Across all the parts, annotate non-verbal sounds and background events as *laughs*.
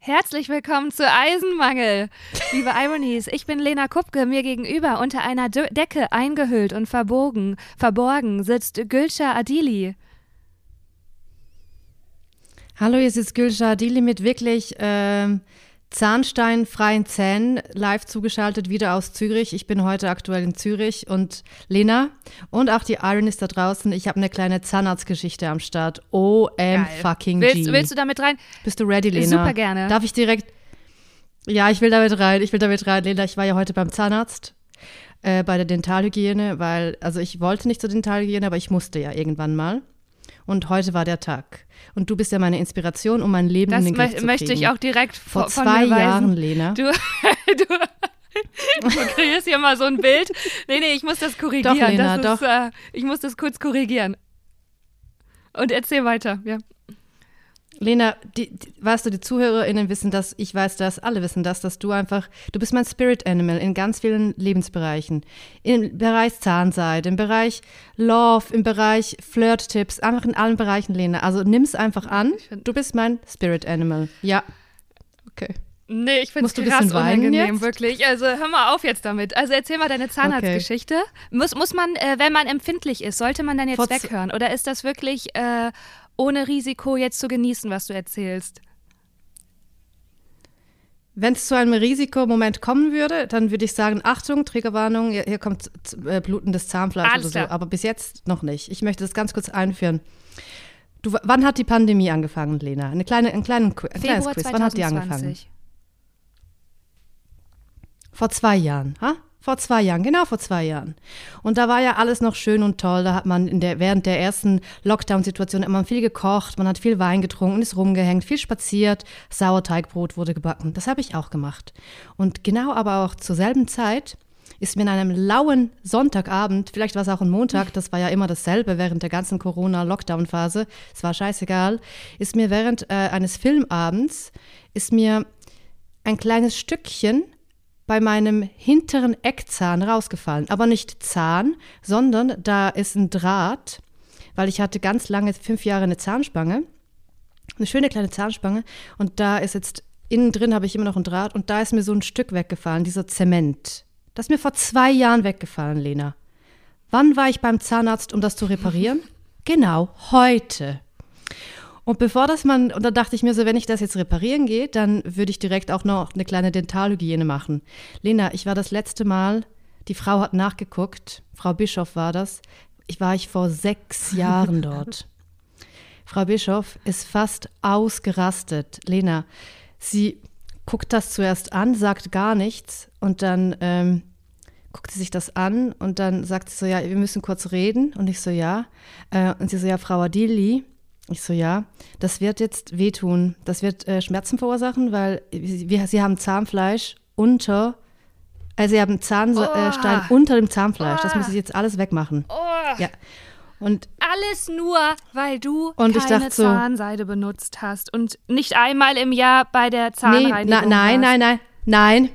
Herzlich willkommen zu Eisenmangel. Liebe Ironies, ich bin Lena Kupke. Mir gegenüber unter einer De Decke eingehüllt und verbogen, verborgen sitzt Gülscha Adili. Hallo, hier ist Gülscha Adili mit wirklich ähm, zahnsteinfreien Zähnen, live zugeschaltet wieder aus Zürich. Ich bin heute aktuell in Zürich und Lena und auch die Ironies da draußen. Ich habe eine kleine Zahnarztgeschichte am Start. OM fucking G. Willst, willst du damit rein? Bist du ready, Lena? Super gerne. Darf ich direkt? Ja, ich will damit rein. Ich will damit rein, Lena. Ich war ja heute beim Zahnarzt. Äh, bei der Dentalhygiene, weil, also ich wollte nicht zur Dentalhygiene, aber ich musste ja irgendwann mal. Und heute war der Tag. Und du bist ja meine Inspiration, um mein Leben das in den Griff zu möchte kriegen. ich auch direkt Vor von zwei. Jahren, Lena. Du, *laughs* du, du kreierst hier mal so ein Bild. Nee, nee, ich muss das korrigieren. Doch, Lena, das ist, doch. Äh, ich muss das kurz korrigieren. Und erzähl weiter, ja. Lena, die, die, weißt du, die ZuhörerInnen wissen das, ich weiß das, alle wissen das, dass du einfach, du bist mein Spirit Animal in ganz vielen Lebensbereichen. Im Bereich Zahnseide, im Bereich Love, im Bereich Flirt-Tipps, einfach in allen Bereichen, Lena. Also nimm's einfach an, du bist mein Spirit Animal. Ja. Okay. Nee, ich finde es krass unangenehm, jetzt? wirklich. Also hör mal auf jetzt damit. Also erzähl mal deine Zahnarztgeschichte. Muss, muss man, äh, wenn man empfindlich ist, sollte man dann jetzt Vor weghören? Oder ist das wirklich äh, ohne Risiko jetzt zu genießen, was du erzählst? Wenn es zu einem Risikomoment kommen würde, dann würde ich sagen, Achtung, Triggerwarnung, hier, kommt äh, blutendes Zahnfleisch Alles oder so. klar. Aber bis jetzt noch nicht. Ich möchte das ganz kurz einführen. Du, wann hat die Pandemie angefangen, Lena? Eine kleine, einen kleinen, ein kleines Quiz. Wann hat die angefangen? 2020. Vor zwei Jahren, ha? Vor zwei Jahren, genau vor zwei Jahren. Und da war ja alles noch schön und toll. Da hat man der, während der ersten Lockdown-Situation man viel gekocht, man hat viel Wein getrunken, ist rumgehängt, viel spaziert, Sauerteigbrot wurde gebacken. Das habe ich auch gemacht. Und genau aber auch zur selben Zeit ist mir in einem lauen Sonntagabend, vielleicht war es auch ein Montag, das war ja immer dasselbe während der ganzen Corona-Lockdown-Phase, es war scheißegal, ist mir während äh, eines Filmabends, ist mir ein kleines Stückchen bei meinem hinteren Eckzahn rausgefallen. Aber nicht Zahn, sondern da ist ein Draht, weil ich hatte ganz lange, fünf Jahre eine Zahnspange, eine schöne kleine Zahnspange und da ist jetzt, innen drin habe ich immer noch ein Draht und da ist mir so ein Stück weggefallen, dieser Zement. Das ist mir vor zwei Jahren weggefallen, Lena. Wann war ich beim Zahnarzt, um das zu reparieren? *laughs* Genau, heute. Und bevor das man, und da dachte ich mir so, wenn ich das jetzt reparieren gehe, dann würde ich direkt auch noch eine kleine Dentalhygiene machen. Lena, ich war das letzte Mal, die Frau hat nachgeguckt, Frau Bischof war das, ich war ich vor sechs *laughs* Jahren dort. Frau Bischof ist fast ausgerastet. Lena, sie guckt das zuerst an, sagt gar nichts und dann ähm, guckt sie sich das an und dann sagt sie so, ja, wir müssen kurz reden. Und ich so, ja. Äh, und sie so, ja, Frau Adili. Ich so, ja, das wird jetzt wehtun. Das wird äh, Schmerzen verursachen, weil wir, sie haben Zahnfleisch unter, also sie haben Zahnstein Oh. unter dem Zahnfleisch. Das Oh. muss ich jetzt alles wegmachen. Oh, Ja. Und alles nur, weil du keine dachte so- Zahnseide benutzt hast und nicht einmal im Jahr bei der nee, Zahnreinigung na, nein, nein, nein, nein.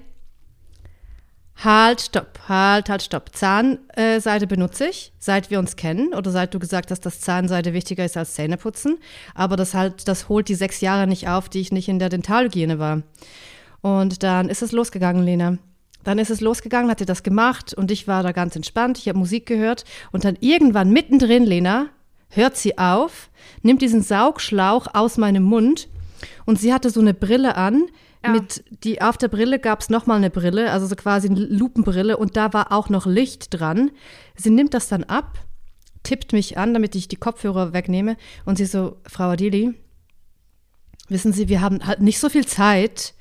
Halt, stopp, halt, halt, stopp. Zahnseide benutze ich, seit wir uns kennen oder seit du gesagt hast, dass Zahnseide wichtiger ist als Zähneputzen. Aber das halt, das holt die sechs Jahre nicht auf, die ich nicht in der Dentalhygiene war. Und dann ist es losgegangen, Lena. Dann ist es losgegangen, hat sie das gemacht und ich war da ganz entspannt. Ich habe Musik gehört und dann irgendwann mittendrin, Lena, hört sie auf, nimmt diesen Saugschlauch aus meinem Mund und sie hatte so eine Brille an. Ja. Mit die auf der Brille gab es nochmal eine Brille, also so quasi eine Lupenbrille und da war auch noch Licht dran. Sie nimmt das dann ab, tippt mich an, damit ich die Kopfhörer wegnehme und sie so, Frau Adili, wissen Sie, wir haben halt nicht so viel Zeit,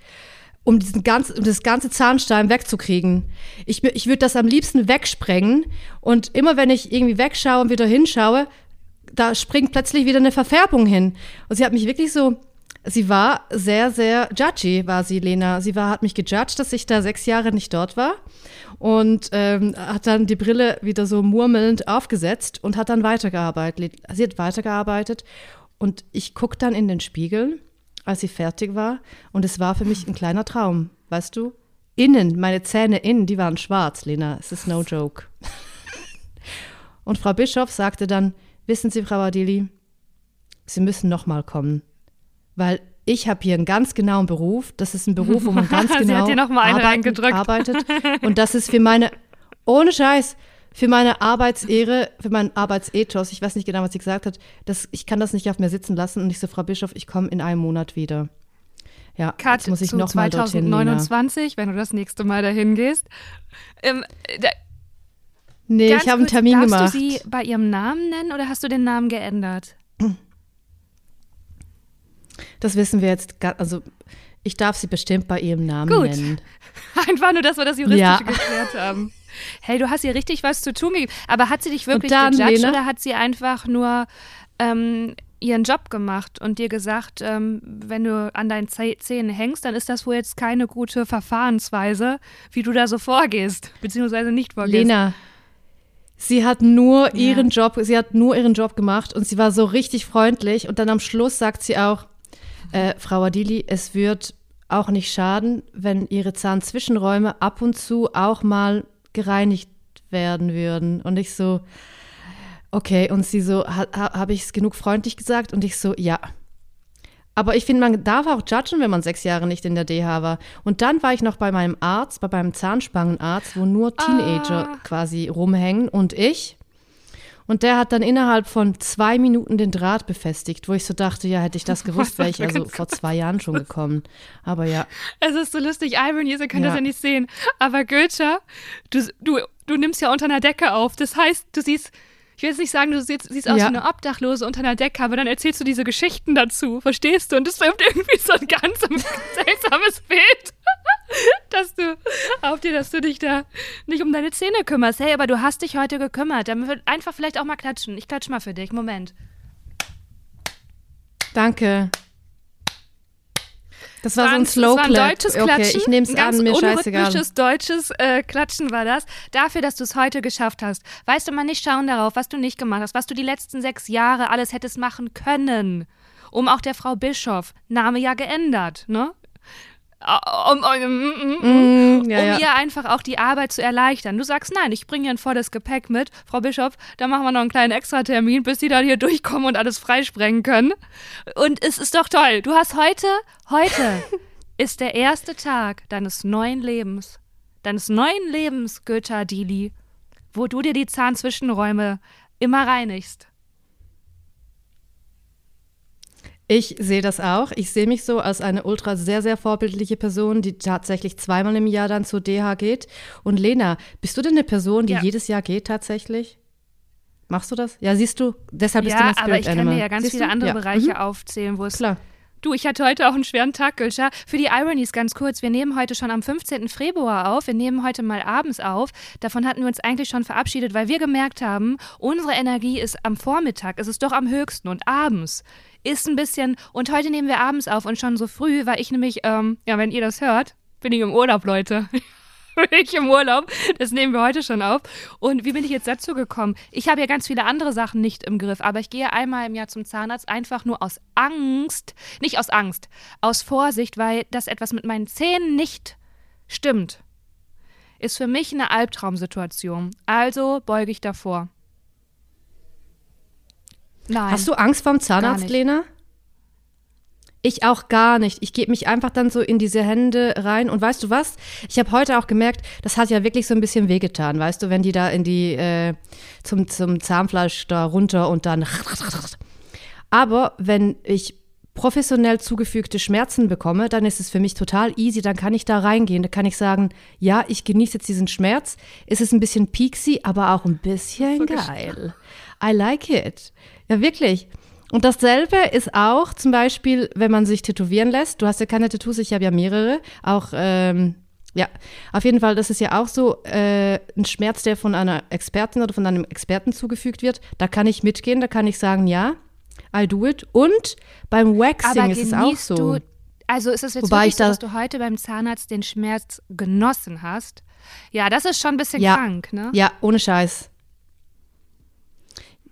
um, diesen ganz, um das ganze Zahnstein wegzukriegen. Ich, ich würde das am liebsten wegsprengen und immer wenn ich irgendwie wegschaue und wieder hinschaue, da springt plötzlich wieder eine Verfärbung hin. Und sie hat mich wirklich so, sie war sehr, sehr judgy, war sie, Lena. Sie war, hat mich gejudged, dass ich da sechs Jahre nicht dort war und ähm, hat dann die Brille wieder so murmelnd aufgesetzt und hat dann weitergearbeitet. Sie hat weitergearbeitet und ich gucke dann in den Spiegel, als sie fertig war und es war für mich ein kleiner Traum, weißt du? Innen, meine Zähne innen, die waren schwarz, Lena. Es ist no joke. *laughs* Und Frau Bischof sagte dann, wissen Sie, Frau Adili, Sie müssen nochmal kommen, weil ich habe hier einen ganz genauen Beruf. Das ist ein Beruf, wo man *laughs* ganz genau arbeiten- arbeitet. *laughs* Und das ist für meine, ohne Scheiß, für meine Arbeitsehre, für meinen Arbeitsethos, ich weiß nicht genau, was sie gesagt hat, das, ich kann das nicht auf mir sitzen lassen. Und ich so, Frau Bischof, ich komme in einem Monat wieder. Ja, Cut jetzt muss ich noch mal dorthin. Lena. 2029, wenn du das nächste Mal dahin gehst. Ähm, da, Nee, ich habe einen Termin darfst gemacht. du sie bei ihrem Namen nennen oder hast du den Namen geändert? *clears throat* Das wissen wir jetzt, also ich darf sie bestimmt bei ihrem Namen Gut. nennen. *laughs* Einfach nur, dass wir das juristisch Ja. geklärt haben. Hey, du hast ihr richtig was zu tun gegeben. Aber hat sie dich wirklich dann, gejudged Lena? oder hat sie einfach nur ähm, ihren Job gemacht und dir gesagt, ähm, wenn du an deinen Zähnen hängst, dann ist das wohl jetzt keine gute Verfahrensweise, wie du da so vorgehst, beziehungsweise nicht vorgehst. Lena, sie hat nur Ja. ihren Job, sie hat nur ihren Job gemacht und sie war so richtig freundlich und dann am Schluss sagt sie auch, äh, Frau Adili, es wird auch nicht schaden, wenn ihre Zahnzwischenräume ab und zu auch mal gereinigt werden würden. Und ich so, okay, und sie so, ha, ha, habe ich es genug freundlich gesagt? Und ich so, ja. Aber ich finde, man darf auch judgen, wenn man sechs Jahre nicht in der DH war. Und dann war ich noch bei meinem Arzt, bei meinem Zahnspangenarzt, wo nur Teenager Ah. quasi rumhängen und ich. Und der hat dann innerhalb von zwei Minuten den Draht befestigt, wo ich so dachte, ja, hätte ich das *laughs* gewusst, wäre ich also vor zwei Jahren schon gekommen. Aber ja, Es ist so lustig, Irony, ihr könnt das Ja. ja nicht sehen. Aber Goethe, du, du, du nimmst ja unter einer Decke auf. Das heißt, du siehst, ich will jetzt nicht sagen, du siehst, siehst aus Ja. wie eine Obdachlose unter einer Decke, aber dann erzählst du diese Geschichten dazu, verstehst du? Und das wirft irgendwie so ein ganz *laughs* seltsames Bild, *laughs* dass du auf dir, dass du dich da nicht um deine Zähne kümmerst. Hey, aber du hast dich heute gekümmert. Dann wird einfach vielleicht auch mal klatschen. Ich klatsch mal für dich. Moment. danke. Das war so ein Slow war ein Clap. deutsches Okay, Klatschen. ich nehme es ein an, mir scheißegal. unrhythmisches deutsches äh, Klatschen war das. Dafür, dass du es heute geschafft hast. Weißt du mal nicht schauen darauf, was du nicht gemacht hast, was du die letzten sechs Jahre alles hättest machen können. Um auch der Frau Bischof, Name ja geändert, ne? Um, um, um, um, Mm, ja, um ja. ihr einfach auch die Arbeit zu erleichtern. Du sagst, nein, ich bringe ihr ein volles Gepäck mit. Frau Bischof, da machen wir noch einen kleinen Extratermin, bis sie dann hier durchkommen und alles freisprengen können. Und es ist doch toll. Du hast heute, heute *laughs* ist der erste Tag deines neuen Lebens. Deines neuen Lebens, Goethe Adili, wo du dir die Zahnzwischenräume immer reinigst. Ich sehe das auch. Ich sehe mich so als eine ultra sehr, sehr vorbildliche Person, die tatsächlich zweimal im Jahr dann zur DH geht. Und Lena, bist du denn eine Person, die Ja. jedes Jahr geht tatsächlich? Machst du das? Ja, siehst du, deshalb bist du Ja, mein Spirit aber ich kann Animal. dir ja ganz Siehst viele du? andere ja. Bereiche Mhm. aufzählen, wo es Klar. Du, ich hatte heute auch einen schweren Tag, Gülscha. Für die Ironies ganz kurz. Wir nehmen heute schon am 15. Februar auf. Wir nehmen heute mal abends auf. Davon hatten wir uns eigentlich schon verabschiedet, weil wir gemerkt haben, unsere Energie ist am Vormittag, es ist doch am höchsten und abends ist ein bisschen. Und heute nehmen wir abends auf und schon so früh, weil ich nämlich, ähm, ja, wenn ihr das hört, bin ich im Urlaub, Leute. *laughs* ich im Urlaub. Das nehmen wir heute schon auf. Und wie bin ich jetzt dazu gekommen? Ich habe ja ganz viele andere Sachen nicht im Griff, aber ich gehe einmal im Jahr zum Zahnarzt einfach nur aus Angst, nicht aus Angst, aus Vorsicht, weil das etwas mit meinen Zähnen nicht stimmt. Ist für mich eine Albtraumsituation. Also beuge ich davor. Nein. Hast du Angst vorm Zahnarzt. Lena? Ich auch gar nicht. Ich gebe mich einfach dann so in diese Hände rein. Und weißt du was? Ich habe heute auch gemerkt, das hat ja wirklich so ein bisschen wehgetan, weißt du, wenn die da in die, äh, zum, zum Zahnfleisch da runter und dann. Aber wenn ich professionell zugefügte Schmerzen bekomme, dann ist es für mich total easy. Dann kann ich da reingehen. Da kann ich sagen, ja, ich genieße jetzt diesen Schmerz. Es ist ein bisschen peaksy, aber auch ein bisschen So geil. I like it. Ja, wirklich. Und dasselbe ist auch zum Beispiel, wenn man sich tätowieren lässt. Du hast ja keine Tattoos, ich habe ja mehrere. Auch, ähm, ja, auf jeden Fall, das ist ja auch so äh, ein Schmerz, der von einer Expertin oder von einem Experten zugefügt wird. Da kann ich mitgehen, da kann ich sagen, ja, I do it. Und beim Waxing aber ist es auch so. du, also ist es jetzt Wobei wirklich ich so, da- dass du heute beim Zahnarzt den Schmerz genossen hast? Ja, das ist schon ein bisschen Ja. krank, ne? Ja, ohne Scheiß.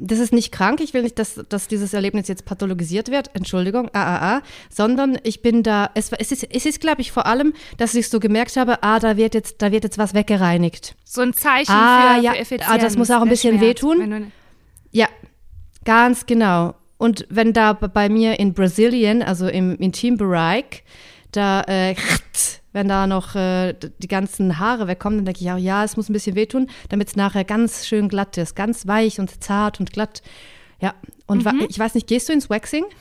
Das ist nicht krank, ich will nicht, dass, dass dieses Erlebnis jetzt pathologisiert wird, Entschuldigung, ah, ah, ah, sondern ich bin da, es, es ist, es ist glaube ich, vor allem, dass ich so gemerkt habe, ah, da wird jetzt, da wird jetzt was weggereinigt. So ein Zeichen Ah, für, ja. für Effizienz. Ah, das muss auch ein bisschen Schmerz. wehtun. Du- Ja, ganz genau. Und wenn da bei mir in Brasilien, also im Intimbereich, da, äh, *laughs* wenn da noch äh, die ganzen Haare wegkommen, dann denke ich auch, ja, es muss ein bisschen wehtun, damit es nachher ganz schön glatt ist, ganz weich und zart und glatt. Ja, und mhm. ich weiß nicht, gehst du ins Waxing? *laughs*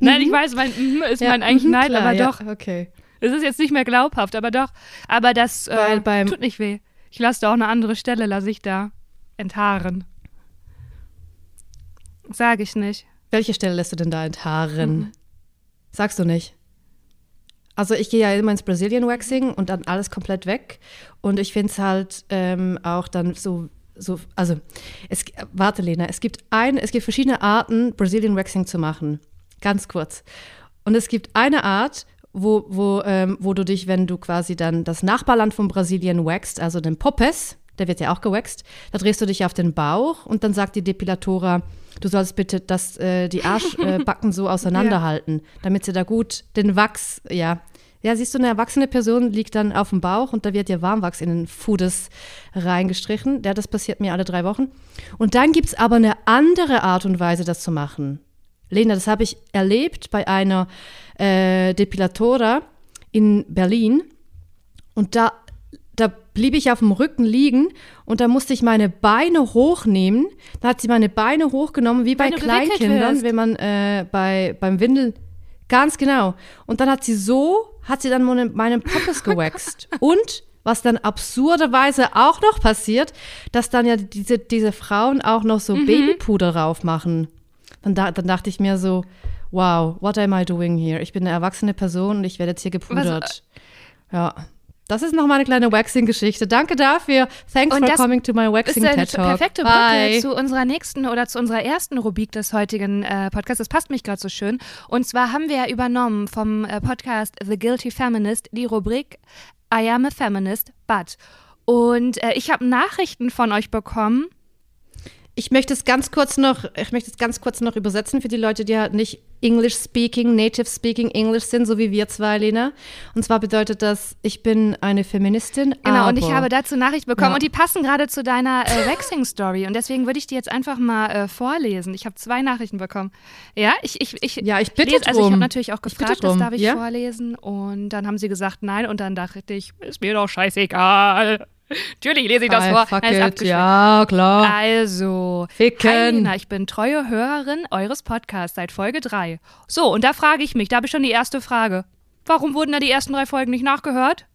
Nein, ich weiß, mein mm ist ja, mein eigentlich mhm, Nein, aber doch. Ja, okay. Es ist jetzt nicht mehr glaubhaft, aber doch. Aber das äh, tut nicht weh. Ich lasse da auch eine andere Stelle, lasse ich da enthaaren. Sag ich nicht. Welche Stelle lässt du denn da enthaaren? Mhm. Sagst du nicht? Also ich gehe ja immer ins Brazilian Waxing und dann alles komplett weg. Und ich finde es halt ähm, auch dann so, so, also es, warte Lena, es gibt ein, es gibt verschiedene Arten, Brazilian Waxing zu machen. Ganz kurz. Und es gibt eine Art, wo, wo, ähm, wo du dich, wenn du quasi dann das Nachbarland von Brasilien wächst, also den Popes, der wird ja auch gewaxt, da drehst du dich auf den Bauch und dann sagt die Depilatora, du sollst bitte das, äh, die Arschbacken äh, so *laughs* auseinanderhalten, ja. damit sie da gut den Wachs, ja. Ja, siehst du, eine erwachsene Person liegt dann auf dem Bauch und da wird ihr Warmwachs in den Fudes reingestrichen. Ja, das passiert mir alle drei Wochen. Und dann gibt es aber eine andere Art und Weise, das zu machen. Lena, das habe ich erlebt bei einer äh, Depilatora in Berlin. Und da, da blieb ich auf dem Rücken liegen und da musste ich meine Beine hochnehmen. Da hat sie meine Beine hochgenommen, wie bei Kleinkindern, wenn man äh, bei, beim Windeln. Ganz genau. Und dann hat sie so, hat sie dann meine, meinen Poppes *laughs* gewaxt. und was dann absurderweise auch noch passiert, dass dann ja diese, diese Frauen auch noch so mhm. Babypuder drauf machen. Dann, da, dann dachte ich mir so, wow, what am I doing here? Ich bin eine erwachsene Person und ich werde jetzt hier gepudert. Was, äh, ja. Das ist noch mal eine kleine Waxing-Geschichte. Danke dafür. Thanks und for coming to my Waxing TED Talk. Das ist eine perfekte Brücke zu unserer nächsten oder zu unserer ersten Rubrik des heutigen äh, Podcasts. Das passt mich gerade so schön. Und zwar haben wir ja übernommen vom äh, Podcast The Guilty Feminist die Rubrik I am a Feminist, but. Und äh, ich habe Nachrichten von euch bekommen ich möchte es ganz kurz noch, ich möchte es ganz kurz noch übersetzen für die Leute, die halt nicht English speaking, native speaking English sind, so wie wir zwei, Lena. Und zwar bedeutet das, ich bin eine Feministin. Genau, und ich habe dazu Nachricht bekommen ja. und die passen gerade zu deiner äh, Waxing-Story. Und deswegen würde ich die jetzt einfach mal äh, vorlesen. Ich habe zwei Nachrichten bekommen. Ja, ich, ich, ich, ja, ich bitte lese, Also ich habe natürlich auch gefragt, das darf ich ja? vorlesen. Und dann haben sie gesagt, nein. Und dann dachte ich, ist mir doch scheißegal. Natürlich lese ich das I vor. It. Ja, klar. Also, Ficken. Hi Lena, ich bin treue Hörerin eures Podcasts seit Folge 3. So, und da frage ich mich, da habe ich schon die erste Frage. Warum wurden da die ersten drei Folgen nicht nachgehört?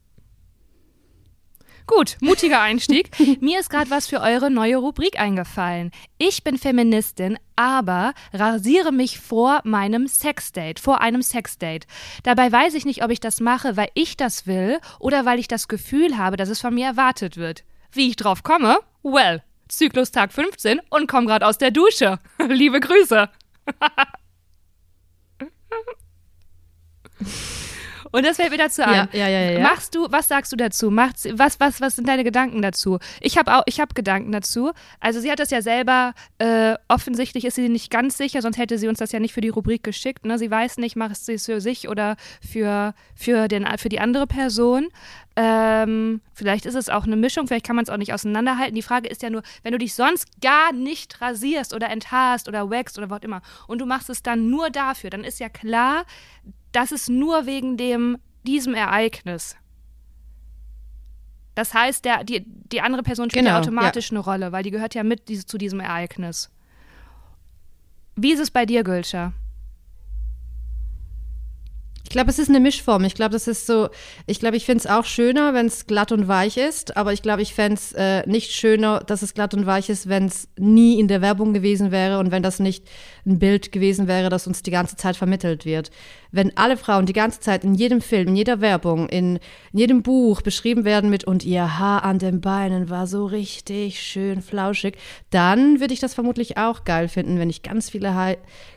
Gut, mutiger Einstieg. *laughs* Mir ist gerade was für eure neue Rubrik eingefallen. Ich bin Feministin, aber rasiere mich vor meinem Sexdate, vor einem Sexdate. Dabei weiß ich nicht, ob ich das mache, weil ich das will oder weil ich das Gefühl habe, dass es von mir erwartet wird. Wie ich drauf komme? Well, Zyklustag 15 und komm gerade aus der Dusche. *laughs* Liebe Grüße. *laughs* Und das fällt mir dazu. Ja, ja, ja, ja. Machst du, was sagst du dazu? Macht's, was, was, was sind deine Gedanken dazu? Ich habe auch, ich habe Gedanken dazu. Also sie hat das ja selber, äh, offensichtlich ist sie nicht ganz sicher, sonst hätte sie uns das ja nicht für die Rubrik geschickt. Ne? Sie weiß nicht, macht sie es für sich oder für, für, den, für die andere Person. Ähm, vielleicht ist es auch eine Mischung, vielleicht kann man es auch nicht auseinanderhalten. Die Frage ist ja nur, wenn du dich sonst gar nicht rasierst oder enthaarst oder wächst oder was immer und du machst es dann nur dafür, dann ist ja klar, das ist nur wegen dem, diesem Ereignis. Das heißt, der, die, die andere Person spielt genau, ja automatisch ja. eine Rolle, weil die gehört ja mit diese, zu diesem Ereignis. Wie ist es bei dir, Gülscher? Ich glaube, es ist eine Mischform. Ich glaube, das ist so, ich glaube, ich finde es auch schöner, wenn es glatt und weich ist, aber ich glaube, ich fände es äh, nicht schöner, dass es glatt und weich ist, wenn es nie in der Werbung gewesen wäre und wenn das nicht ein Bild gewesen wäre, das uns die ganze Zeit vermittelt wird. Wenn alle Frauen die ganze Zeit in jedem Film, in jeder Werbung, in, in jedem Buch beschrieben werden mit und ihr Haar an den Beinen war so richtig schön flauschig, dann würde ich das vermutlich auch geil finden, wenn ich ganz viele ha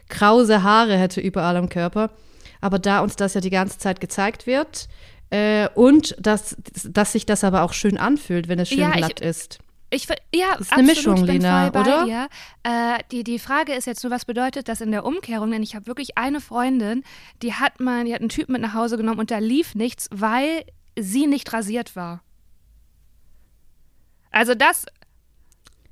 krause Haare hätte überall am Körper. Aber da uns das ja die ganze Zeit gezeigt wird äh, und dass, dass sich das aber auch schön anfühlt, wenn es schön ja, glatt ich, ist. Ich, ja, das ist eine Mischung, Lena, oder? Äh, die, die Frage ist jetzt nur, was bedeutet das in der Umkehrung? Denn ich habe wirklich eine Freundin, die hat mal, die hat einen Typ mit nach Hause genommen und da lief nichts, weil sie nicht rasiert war. Also das.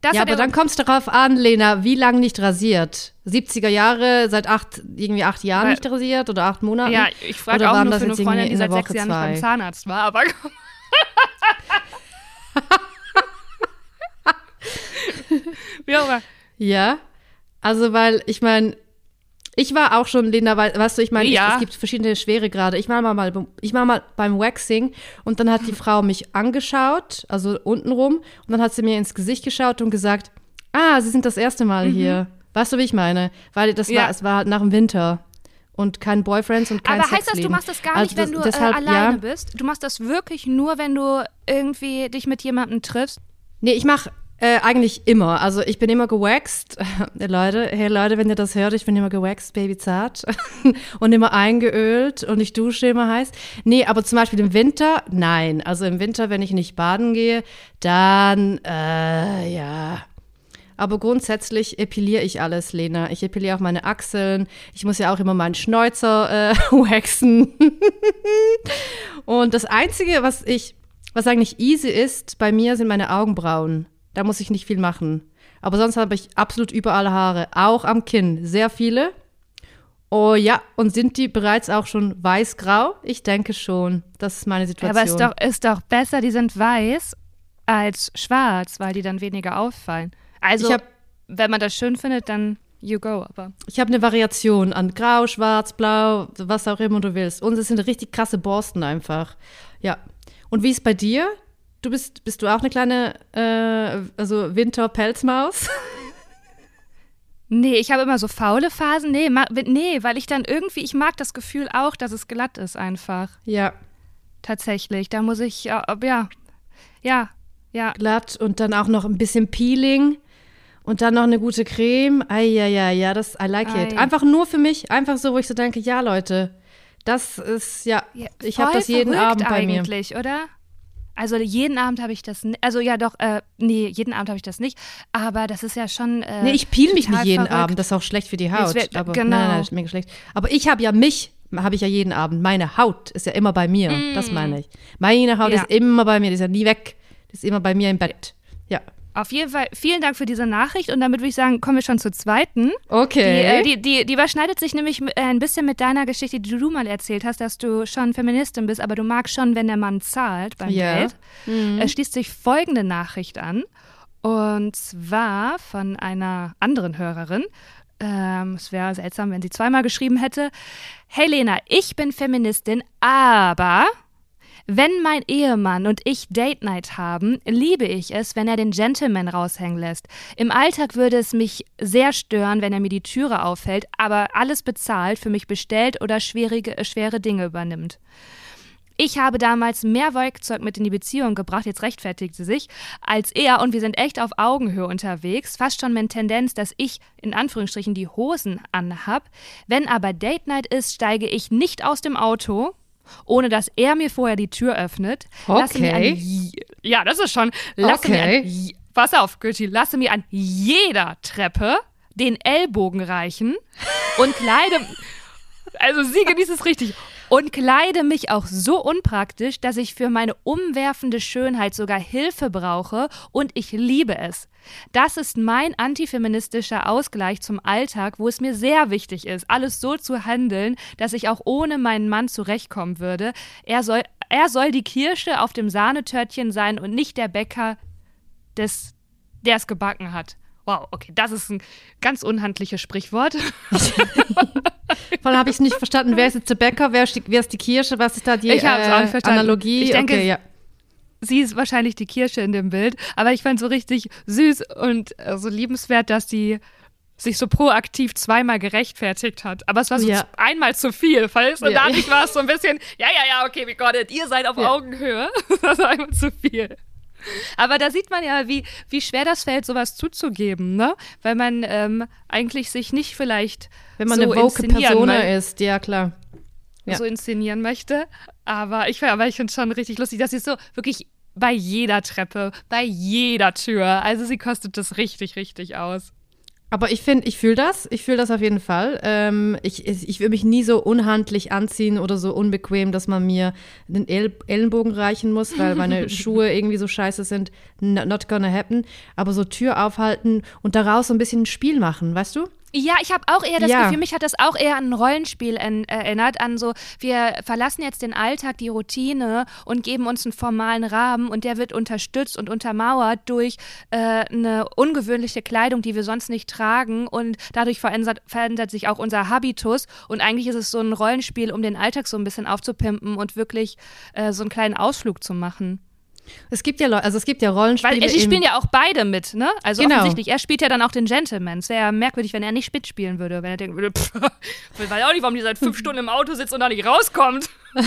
Das ja, aber er- dann kommt es darauf an, Lena, wie lange nicht rasiert? 70er Jahre, seit acht, irgendwie acht Jahren Weil- nicht rasiert oder acht Monaten? Ja, ich frage auch nur das für eine Freundin, die seit sechs Jahren nicht beim zwei? Zahnarzt war, aber *laughs* wie auch immer. Ja, also weil ich meine, ich war auch schon, Lena, wei- weißt du, ich meine, Ja. es gibt verschiedene Schweregrade. Ich war mal, ich war mal beim Waxing und dann hat die Frau mich angeschaut, also untenrum, und dann hat sie mir ins Gesicht geschaut und gesagt, ah, Sie sind das erste Mal hier. Weißt du, wie ich meine? Weil das Mhm. Ja. war, es war nach dem Winter und kein Boyfriends und kein Aber heißt das, du machst das gar Also nicht, wenn das- du deshalb, äh, alleine ja. bist? Du machst das wirklich nur, wenn du irgendwie dich mit jemandem triffst? Nee, ich mache äh, eigentlich immer. Also ich bin immer gewaxt. *laughs* Äh, Leute, hey Leute, wenn ihr das hört, ich bin immer gewaxt, babyzart. *laughs* und immer eingeölt und ich dusche immer heiß. Nee, aber zum Beispiel im Winter, nein. Also im Winter, wenn ich nicht baden gehe, dann, äh, ja. Aber grundsätzlich epiliere ich alles, Lena. Ich epiliere auch meine Achseln. Ich muss ja auch immer meinen Schnäuzer äh, *laughs* waxen. Und das Einzige, was ich, was eigentlich easy ist, bei mir sind meine Augenbrauen. Da muss ich nicht viel machen. Aber sonst habe ich absolut überall Haare, auch am Kinn. Sehr viele. Oh ja, und sind die bereits auch schon weiß-grau? Ich denke schon. Das ist meine Situation. Aber es ist doch, ist doch besser, die sind weiß als schwarz, weil die dann weniger auffallen. Also, Ich hab- wenn man das schön findet, dann you go. Aber Ich habe eine Variation an Grau, Schwarz, Blau, was auch immer du willst. Und es sind richtig krasse Borsten einfach. Ja. Und wie ist bei dir? Du bist, bist du auch eine kleine, äh, also Winter-Pelzmaus? *laughs* nee, ich habe immer so faule Phasen. Nee, nee, weil ich dann irgendwie, ich mag das Gefühl auch, dass es glatt ist einfach. ja. Tatsächlich. Da muss ich, ja, ja, ja, ja. Glatt und dann auch noch ein bisschen Peeling und dann noch eine gute Creme. Ei, ja, ja, ja, das, I like it. Ei. Einfach nur für mich, einfach so, wo ich so denke, ja, Leute, das ist, ja, ja ich habe das jeden Abend bei mir. eigentlich, oder? Also jeden Abend habe ich das, also ja doch, äh, nee, jeden Abend habe ich das nicht, aber das ist ja schon. Äh, Nee, ich peel mich nicht jeden verrückt. Abend, das ist auch schlecht für die Haut. wird- aber, genau. Nein, nein, das ist mega schlecht. Aber ich habe ja mich, habe ich ja jeden Abend. Meine Haut ist ja immer bei mir, das meine ich. Meine Haut Mm. Ja. ist immer bei mir, die ist ja nie weg. Die ist immer bei mir im Bett. Ja. Auf jeden Fall, vielen Dank für diese Nachricht und damit würde ich sagen, kommen wir schon zur zweiten. Die, Okay. äh, die, die, die überschneidet sich nämlich äh, ein bisschen mit deiner Geschichte, die du mal erzählt hast, dass du schon Feministin bist, aber du magst schon, wenn der Mann zahlt beim Ja. Geld. Es schließt sich folgende Nachricht an. Und zwar von einer anderen Hörerin. Ähm, es wäre seltsam, wenn sie zweimal geschrieben hätte. Hey Lena, ich bin Feministin, aber wenn mein Ehemann und ich Date Night haben, liebe ich es, wenn er den Gentleman raushängen lässt. Im Alltag würde es mich sehr stören, wenn er mir die Türe aufhält, aber alles bezahlt, für mich bestellt oder schwierige, äh, schwere Dinge übernimmt. Ich habe damals mehr Werkzeug mit in die Beziehung gebracht, jetzt rechtfertigt sie sich, als er und wir sind echt auf Augenhöhe unterwegs, fast schon mit Tendenz, dass ich in Anführungsstrichen die Hosen anhab. Wenn aber Date Night ist, steige ich nicht aus dem Auto, ohne dass er mir vorher die Tür öffnet. Lasse mir an Okay. ja, das ist schon. Lasse mir Okay. an, je- pass auf, Götti, lasse mir an jeder Treppe den Ellbogen reichen und kleide. *laughs* Also sie genießt es richtig. Und kleide mich auch so unpraktisch, dass ich für meine umwerfende Schönheit sogar Hilfe brauche und ich liebe es. Das ist mein antifeministischer Ausgleich zum Alltag, wo es mir sehr wichtig ist, alles so zu handeln, dass ich auch ohne meinen Mann zurechtkommen würde. Er soll, er soll die Kirsche auf dem Sahnetörtchen sein und nicht der Bäcker, des, der es gebacken hat. Wow, okay, das ist ein ganz unhandliches Sprichwort. *laughs* Vor allem habe ich es nicht verstanden. Wer ist jetzt der Bäcker? Wer ist die, wer ist die Kirsche? Was ist da die Ich hab's auch nicht äh, verstanden. Analogie? Ich denke, okay, ja. sie ist wahrscheinlich die Kirsche in dem Bild, aber ich fand so richtig süß und äh, so liebenswert, dass die sich so proaktiv zweimal gerechtfertigt hat. Aber es war so Ja. einmal zu viel, falls? Und Ja, dadurch war es so ein bisschen, ja, ja, ja, okay, we got it, ihr seid auf Ja. Augenhöhe. *laughs* Das war einmal zu viel. Aber da sieht man ja, wie, wie schwer das fällt, sowas zuzugeben, ne? Weil man ähm, eigentlich sich nicht vielleicht Wenn man so eine woke inszenieren Persona ist, ja klar. Ja. so inszenieren möchte. Aber ich, aber ich finde es schon richtig lustig, dass sie so wirklich bei jeder Treppe, bei jeder Tür, also sie kostet das richtig, richtig aus. Aber ich finde, ich fühle das. Ich fühle das auf jeden Fall. Ähm, ich ich will mich nie so unhandlich anziehen oder so unbequem, dass man mir den El Ellenbogen reichen muss, weil meine *laughs* Schuhe irgendwie so scheiße sind. Not gonna happen. Aber so Tür aufhalten und daraus so ein bisschen ein Spiel machen, weißt du? Ja, ich habe auch eher das ja. Gefühl, mich hat das auch eher an ein Rollenspiel erinnert, an so, wir verlassen jetzt den Alltag, die Routine und geben uns einen formalen Rahmen und der wird unterstützt und untermauert durch äh, eine ungewöhnliche Kleidung, die wir sonst nicht tragen und dadurch verändert, verändert sich auch unser Habitus und eigentlich ist es so ein Rollenspiel, um den Alltag so ein bisschen aufzupimpen und wirklich äh, so einen kleinen Ausflug zu machen. Es gibt ja, also es gibt ja Rollenspiele. Weil die spielen ja auch beide mit, ne? Also genau. offensichtlich, er spielt ja dann auch den Gentleman. Es wäre ja merkwürdig, wenn er nicht mitspielen würde, wenn er denken würde, *laughs* pff, ich weiß auch nicht, warum die seit fünf *laughs* Stunden im Auto sitzt und da nicht rauskommt. *laughs*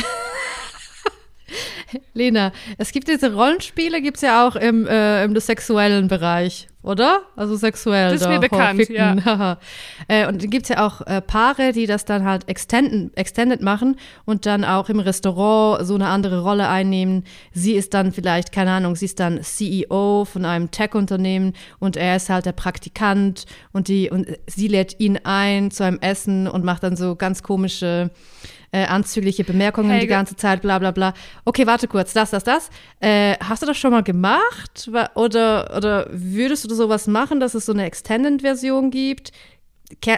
*laughs* Lena, es gibt diese Rollenspiele, gibt es ja auch im, äh, im sexuellen Bereich, oder? Also sexuell. Das ist mir bekannt, ja. *laughs* äh, und dann gibt es ja auch äh, Paare, die das dann halt extended, extended machen und dann auch im Restaurant so eine andere Rolle einnehmen. Sie ist dann vielleicht, keine Ahnung, sie ist dann CEO von einem Tech-Unternehmen und er ist halt der Praktikant und, die, und sie lädt ihn ein zu einem Essen und macht dann so ganz komische äh, anzügliche Bemerkungen Helge. die ganze Zeit, bla bla bla. Okay, warte kurz, das, das, das. Äh, hast du das schon mal gemacht? Oder, oder würdest du sowas machen, dass es so eine Extended-Version gibt?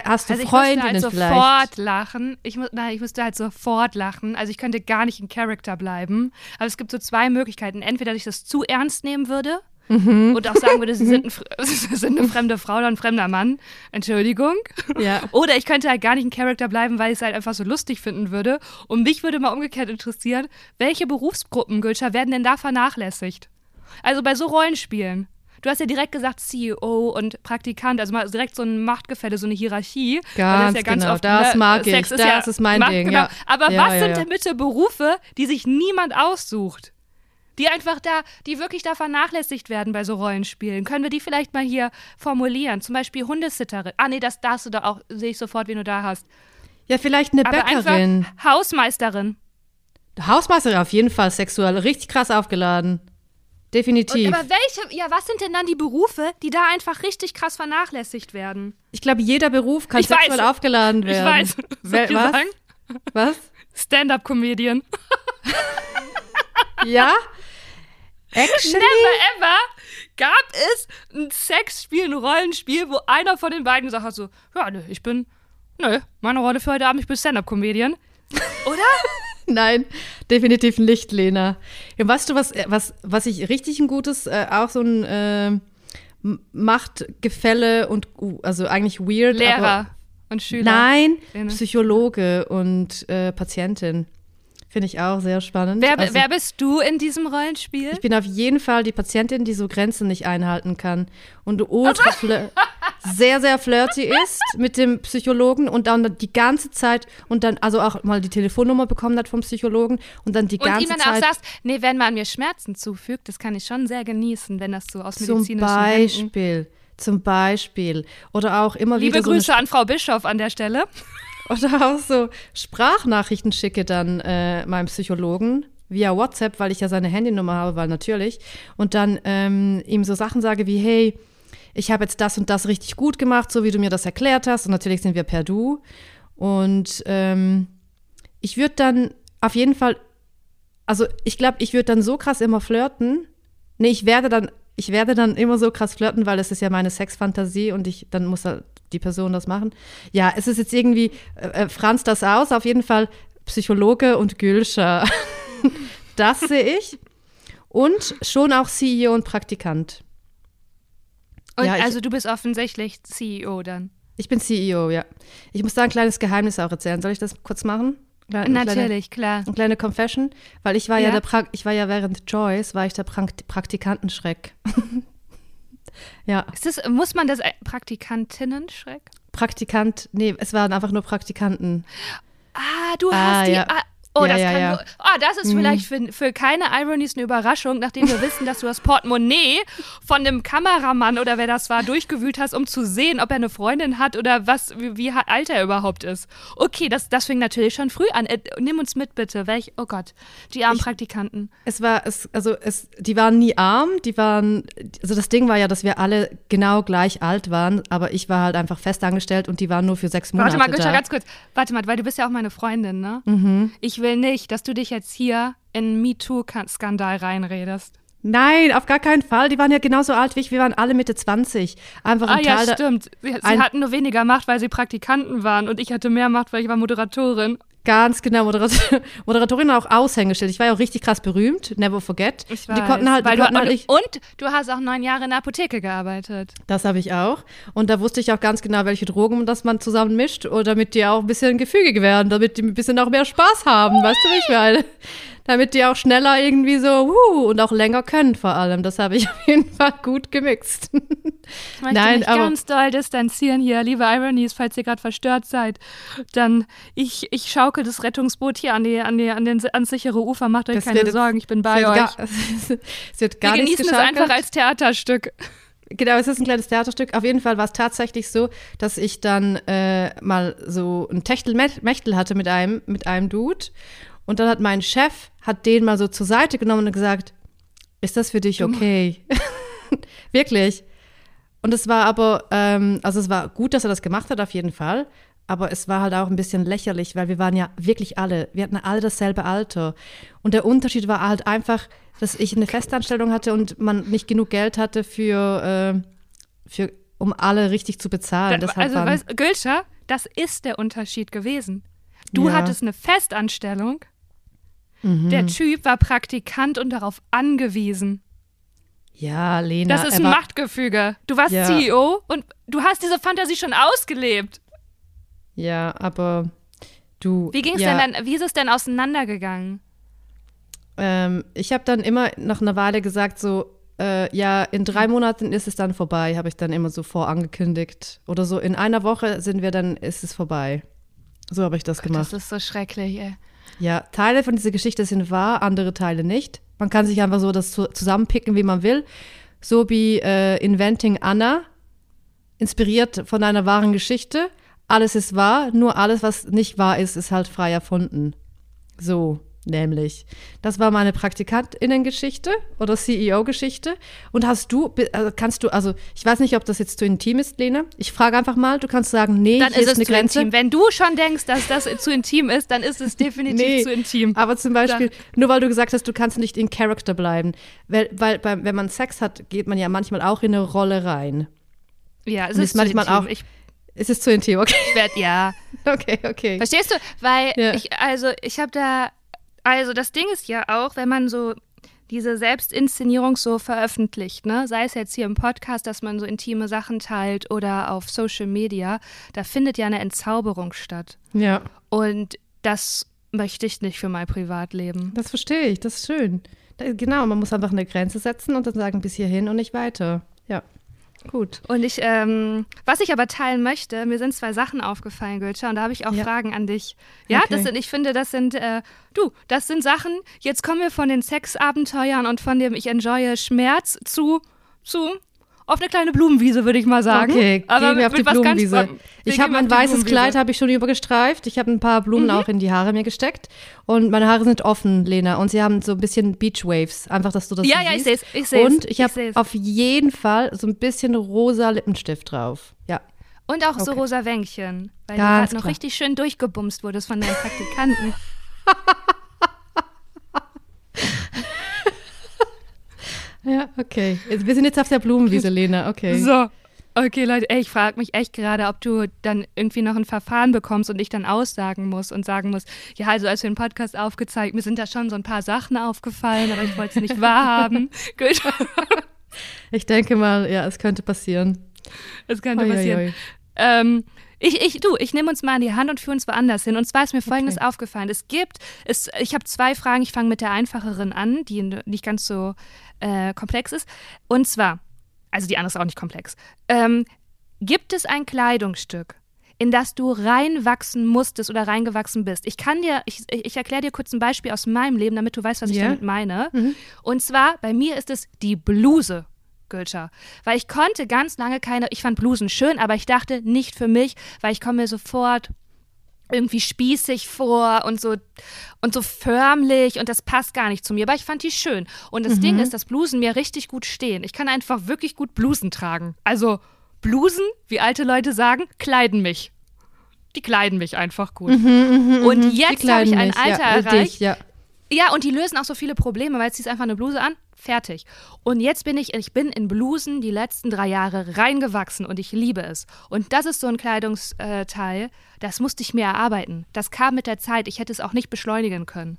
Hast du also Freundinnen ich müsste halt sofort lachen. Ich, mu nein, ich müsste halt sofort lachen. Also ich könnte gar nicht in Charakter bleiben. Aber es gibt so zwei Möglichkeiten. Entweder, dass ich das zu ernst nehmen würde Mhm. Und auch sagen würde, sie sind, *laughs* ein, *laughs* sie sind, eine fremde Frau oder ein fremder Mann. Entschuldigung. Ja. *laughs* Oder ich könnte halt gar nicht ein Charakter bleiben, weil ich es halt einfach so lustig finden würde. Und mich würde mal umgekehrt interessieren, welche Berufsgruppen, Gülscher, werden denn da vernachlässigt? Also bei so Rollenspielen. Du hast ja direkt gesagt CEO und Praktikant, also mal direkt so ein Machtgefälle, so eine Hierarchie. Ganz, ja ganz genau, oft, das ne, mag Sex ich, ist das ja ist mein Macht, Ding. Genau. Ja. Aber ja, was sind denn bitte Berufe, die sich niemand aussucht? Die einfach da, die wirklich da vernachlässigt werden bei so Rollenspielen. Können wir die vielleicht mal hier formulieren? Zum Beispiel Hundesitterin. Ah, nee, das darfst du da auch, sehe ich sofort, wie du da hast. Ja, vielleicht eine Aber Bäckerin. Hausmeisterin. Hausmeisterin auf jeden Fall sexuell, richtig krass aufgeladen. Definitiv. Und, aber welche, ja, was sind denn dann die Berufe, die da einfach richtig krass vernachlässigt werden? Ich glaube, jeder Beruf kann ich sexuell weiß. aufgeladen werden. Ich weiß. Soll ich was? Was? Stand-up-Comedian. ja? Actually? Never ever gab es ein Sexspiel, ein Rollenspiel, wo einer von den beiden gesagt hat so, ja, ne, ich bin, nö, meine Rolle für heute Abend, ich bin Stand-Up-Comedian. Oder? *laughs* Nein, definitiv nicht, Lena. Ja, weißt du, was, was, was ich richtig ein gutes, äh, auch so ein äh, Machtgefälle und, uh, also eigentlich weird. Lehrer und Schüler. Nein, Lena. Psychologe und äh, Patientin. Finde ich auch sehr spannend. Wer, also, wer, bist du in diesem Rollenspiel? Ich bin auf jeden Fall die Patientin, die so Grenzen nicht einhalten kann und ultra *laughs* sehr, sehr flirty ist mit dem Psychologen und dann die ganze Zeit und dann also auch mal die Telefonnummer bekommen hat vom Psychologen und dann die und ganze Zeit. Und ihm dann auch sagst, nee, wenn man mir Schmerzen zufügt, das kann ich schon sehr genießen, wenn das so aus medizinischen Zum Beispiel. Händen zum Beispiel. Oder auch immer Liebe wieder. Liebe so Grüße an Frau Bischof an der Stelle. Oder auch so Sprachnachrichten schicke dann äh, meinem Psychologen via WhatsApp, weil ich ja seine Handynummer habe, weil natürlich. Und dann ähm, ihm so Sachen sage wie, hey, ich habe jetzt das und das richtig gut gemacht, so wie du mir das erklärt hast. Und natürlich sind wir per Du. Und ähm, ich würde dann auf jeden Fall, also ich glaube, ich würde dann so krass immer flirten. Nee, ich werde dann, ich werde dann immer so krass flirten, weil es ist ja meine Sexfantasie und ich, dann muss er die Person das machen. Ja, es ist jetzt irgendwie, äh, äh Franz das aus, auf jeden Fall Psychologe und Gülscher. *laughs* das sehe ich. Und schon auch CEO und Praktikant. Und ja, also du bist offensichtlich CEO dann. Ich bin CEO, ja. Ich muss da ein kleines Geheimnis auch erzählen. Soll ich das kurz machen? Kleine, Natürlich, kleine, klar. Eine kleine Confession, weil ich war ja, ja der pra ich war ja während Joyce war ich der pra Praktikantenschreck. *laughs* Ja. Das, muss man das Praktikantinnen-Schreck? Praktikant, nee, es waren einfach nur Praktikanten. Ah, du hast ah, die. Ja. Ah, Oh, Ja, das ja, kann ja. so, oh, das ist vielleicht für, für keine Ironies eine Überraschung, nachdem wir wissen, dass du das Portemonnaie von dem Kameramann oder wer das war durchgewühlt hast, um zu sehen, ob er eine Freundin hat oder was, wie, wie alt er überhaupt ist. Okay, das, das fing natürlich schon früh an. Äh, nimm uns mit bitte. Welch, oh Gott, die armen Praktikanten. Es war, es, also es, die waren nie arm, die waren, also das Ding war ja, dass wir alle genau gleich alt waren, aber ich war halt einfach festangestellt und die waren nur für sechs Monate Warte mal, Günther, ganz kurz. Warte mal, weil du bist ja auch meine Freundin, ne? Mhm. Ich will nicht, dass du dich jetzt hier in MeToo-Skandal reinredest. Nein, auf gar keinen Fall. Die waren ja genauso alt wie ich. Wir waren alle Mitte 20. Einfach Ah ein ja, stimmt. Sie, sie hatten nur weniger Macht, weil sie Praktikanten waren und ich hatte mehr Macht, weil ich war Moderatorin. Ganz genau, Moderator, *laughs* Moderatorin auch Aushängeschild. Ich war ja auch richtig krass berühmt, never forget. Ich Und die konnten halt, die du, konnten und, halt nicht, und du hast auch neun Jahre in der Apotheke gearbeitet. das habe ich auch. Und da wusste ich auch ganz genau, welche Drogen das man zusammen mischt, damit die auch ein bisschen gefügig werden, damit die ein bisschen auch mehr Spaß haben, weißt du, wie ich meine? Damit die auch schneller irgendwie so, wuh, und auch länger können vor allem. Das habe ich *laughs* auf jeden Fall gut gemixt. Ich möchte Nein, mich aber- ganz doll distanzieren hier, liebe Ironies, falls ihr gerade verstört seid. Dann, ich, ich schaukel das Rettungsboot hier an die, an die, an den, ans sichere Ufer. Macht euch Das keine wird Sorgen, ich bin bei euch. gar, *laughs* es wird gar Wir genießen es einfach als Theaterstück. Genau, es ist ein kleines Theaterstück. Auf jeden Fall war es tatsächlich so, dass ich dann äh, mal so ein Techtelmechtel hatte mit einem, mit einem Dude. Und dann hat mein Chef, hat den mal so zur Seite genommen und gesagt, ist das für dich okay? *laughs* Wirklich. Und es war aber, ähm, also es war gut, dass er das gemacht hat, auf jeden Fall. Aber es war halt auch ein bisschen lächerlich, weil wir waren ja wirklich alle, wir hatten alle dasselbe Alter. Und der Unterschied war halt einfach, dass ich eine Festanstellung hatte und man nicht genug Geld hatte für, äh, für um alle richtig zu bezahlen. Da- also, weißt, Gülscha, das ist der Unterschied gewesen. Du Ja. hattest eine Festanstellung. Mhm. Der Typ war Praktikant und darauf angewiesen. ja, Lena. Das ist ein Machtgefüge. Du warst Ja. CEO und du hast diese Fantasie schon ausgelebt. Ja, aber du. Wie ging's ja, denn dann, wie ist es denn auseinandergegangen? Ähm, ich habe dann immer nach einer Weile gesagt, so, äh, ja, in drei Monaten ist es dann vorbei, habe ich dann immer so vorangekündigt. Oder so, in einer Woche sind wir dann, ist es vorbei. So habe ich das gemacht. Das ist so schrecklich, ey. Ja, Teile von dieser Geschichte sind wahr, andere Teile nicht. Man kann sich einfach so das zu, zusammenpicken, wie man will. So wie äh, Inventing Anna, inspiriert von einer wahren Geschichte. Alles ist wahr, nur alles, was nicht wahr ist, ist halt frei erfunden. So, nämlich. Das war meine Praktikantinnengeschichte oder CEO-Geschichte. Und hast du, also kannst du, also ich weiß nicht, ob das jetzt zu intim ist, Lena. Ich frage einfach mal, du kannst sagen, nee, Dann ist es eine zu Grenze. intim. Wenn du schon denkst, dass das zu intim ist, dann ist es definitiv Nee, zu intim. Aber zum Beispiel, nur weil du gesagt hast, du kannst nicht in Character bleiben. Weil, weil beim, wenn man Sex hat, geht man ja manchmal auch in eine Rolle rein. Ja, es Und ist, manchmal auch- Ich Es ist zu intim, okay. werd, ja. *laughs* Okay, okay. Verstehst du? Weil Ja. ich, also ich habe da, also das Ding ist ja auch, wenn man so diese Selbstinszenierung so veröffentlicht, ne, sei es jetzt hier im Podcast, dass man so intime Sachen teilt oder auf Social Media, da findet ja eine Entzauberung statt. Ja, Und das möchte ich nicht für mein Privatleben. das verstehe ich, das ist schön. Da, genau, man muss einfach eine Grenze setzen und dann sagen, bis hierhin und nicht weiter. Gut. Und ich, ähm, was ich aber teilen möchte, mir sind zwei Sachen aufgefallen, Gülscha, und da habe ich auch Ja. Fragen an dich. Ja, Okay. das sind, ich finde, das sind, äh, du, das sind Sachen, jetzt kommen wir von den Sexabenteuern und von dem ich enjoye Schmerz zu, zu, auf eine kleine Blumenwiese, würde ich mal sagen. Okay, aber gehen wir auf die Blumenwiese. Ich habe mein weißes. Kleid habe ich schon übergestreift. Ich habe ein paar Blumen auch in die Haare mir gesteckt und meine Haare sind offen, Lena, und sie haben so ein bisschen Beachwaves. Einfach, dass du das Ja, so ja, ich siehst. seh's, ich Und ich habe auf jeden Fall so ein bisschen rosa Lippenstift drauf. Ja. Und auch so Okay. rosa Wänkchen, weil du Ganz gerade noch klar. richtig schön durchgebumst wurdest von deinen *laughs* Praktikanten. *laughs* Ja, okay. Jetzt, wir sind jetzt auf der Blumenwiese, *laughs* Lena. Okay. So. Okay, Leute, ey, ich frage mich echt gerade, ob du dann irgendwie noch ein Verfahren bekommst und ich dann aussagen muss und sagen muss, ja, also als wir den Podcast aufgezeigt, mir sind da schon so ein paar Sachen aufgefallen, aber ich wollte es nicht *laughs* wahrhaben. Gut, Ich denke mal, ja, es könnte passieren. das könnte Oi, oi, passieren. oi. Ähm, ich, ich, du, ich nehme uns mal an die Hand und führe uns woanders hin. Und zwar ist mir Folgendes Okay. aufgefallen. Es gibt, es, ich habe zwei Fragen. Ich fange mit der einfacheren an, die nicht ganz so äh, komplex ist. Und zwar, also die andere ist auch nicht komplex. Ähm, gibt es ein Kleidungsstück, in das du reinwachsen musstest oder reingewachsen bist. Ich kann dir, ich, ich erkläre dir kurz ein Beispiel aus meinem Leben, damit du weißt, was ich Ja. damit meine. Mhm. Und zwar, bei mir ist es die Bluse. Gülscher. Weil ich konnte ganz lange keine, ich fand Blusen schön, aber ich dachte nicht für mich, weil ich komme mir sofort irgendwie spießig vor und so und so förmlich und das passt gar nicht zu mir, aber ich fand die schön. Und das Ding ist, dass Blusen mir richtig gut stehen. Ich kann einfach wirklich gut Blusen tragen. Also Blusen, wie alte Leute sagen, kleiden mich. Die kleiden mich einfach gut. und Die jetzt habe ich ein Alter ja, erreicht, dich, ja. ja, und die lösen auch so viele Probleme, weil ziehst einfach eine Bluse an, fertig. Und jetzt bin ich, ich bin in Blusen die letzten drei Jahre reingewachsen und ich liebe es. Und das ist so ein Kleidungsteil, das musste ich mir erarbeiten. Das kam mit der Zeit. Ich hätte es auch nicht beschleunigen können.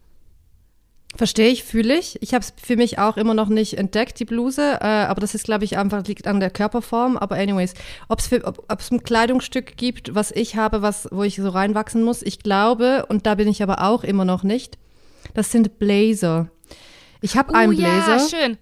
Verstehe ich, fühle ich. Ich habe es für mich auch immer noch nicht entdeckt, die Bluse. Äh, aber das ist, glaube ich, einfach liegt an der Körperform. Aber anyways, ob's für, ob es ein Kleidungsstück gibt, was ich habe, was, wo ich so reinwachsen muss, ich glaube, und da bin ich aber auch immer noch nicht, das sind Blazer. Ich habe einen oh ja, Blazer. schön.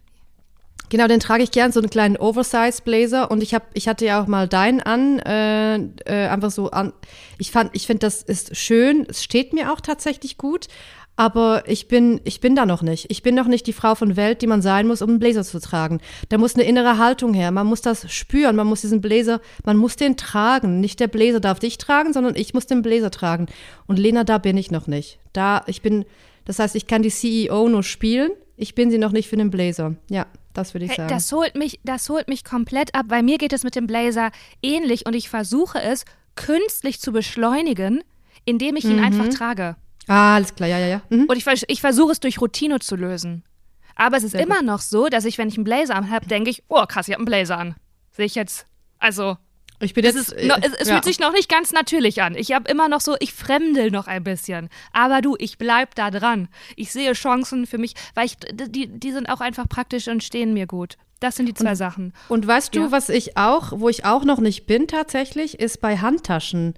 Genau, den trage ich gern, so einen kleinen Oversize-Blazer. Und ich habe, ich hatte ja auch mal deinen an, äh, äh, einfach so an. Ich fand, ich finde, das ist schön. Es steht mir auch tatsächlich gut. Aber ich bin, ich bin da noch nicht. Ich bin noch nicht die Frau von Welt, die man sein muss, um einen Blazer zu tragen. Da muss eine innere Haltung her. Man muss das spüren. Man muss diesen Blazer, man muss den tragen. Nicht der Blazer darf dich tragen, sondern ich muss den Blazer tragen. Und Lena, da bin ich noch nicht. Da, ich bin, das heißt, ich kann die CEO nur spielen. Ich bin sie noch nicht für den Blazer. Ja, das würde ich Hey, sagen. das holt mich, das holt mich komplett ab, weil mir geht es mit dem Blazer ähnlich und ich versuche es künstlich zu beschleunigen, indem ich ihn Mhm. einfach trage. ah, alles klar, ja, ja, ja. Mhm. Und ich, ich versuche es durch Routine zu lösen. Aber es ist Sehr immer noch so, dass ich, wenn ich einen Blazer an habe, denke ich, oh krass, ich habe einen Blazer an. Sehe ich jetzt. Also, Ich bin es, jetzt. ist, no, es, es ja. fühlt sich noch nicht ganz natürlich an. Ich habe immer noch so, ich fremdel noch ein bisschen. Aber du, ich bleib da dran. Ich sehe Chancen für mich, weil ich, die, die sind auch einfach praktisch und stehen mir gut. Das sind die zwei Sachen. Und weißt du, Ja. was ich auch, wo ich auch noch nicht bin tatsächlich, ist bei Handtaschen.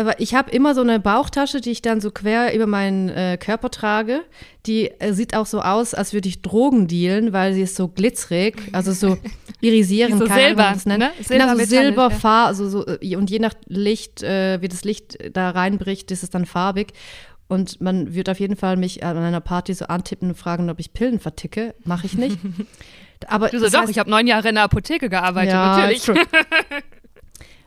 Aber ich habe immer so eine Bauchtasche, die ich dann so quer über meinen äh, Körper trage. Die äh, sieht auch so aus, als würde ich Drogen dealen, weil sie ist so glitzerig, also so *laughs* irisierend, So keine Ahnung, wie Silber, man das nennt. ne? Genau, Silber so metallisch, Silberfarbe, also so, äh, und je nach Licht, äh, wie das Licht da reinbricht, ist es dann farbig. Und man wird auf jeden Fall mich an einer Party so antippen und fragen, ob ich Pillen verticke. Mache ich nicht. *laughs* Aber Du so, das doch, heißt- ich habe neun Jahre in der Apotheke gearbeitet, ja, natürlich. *laughs*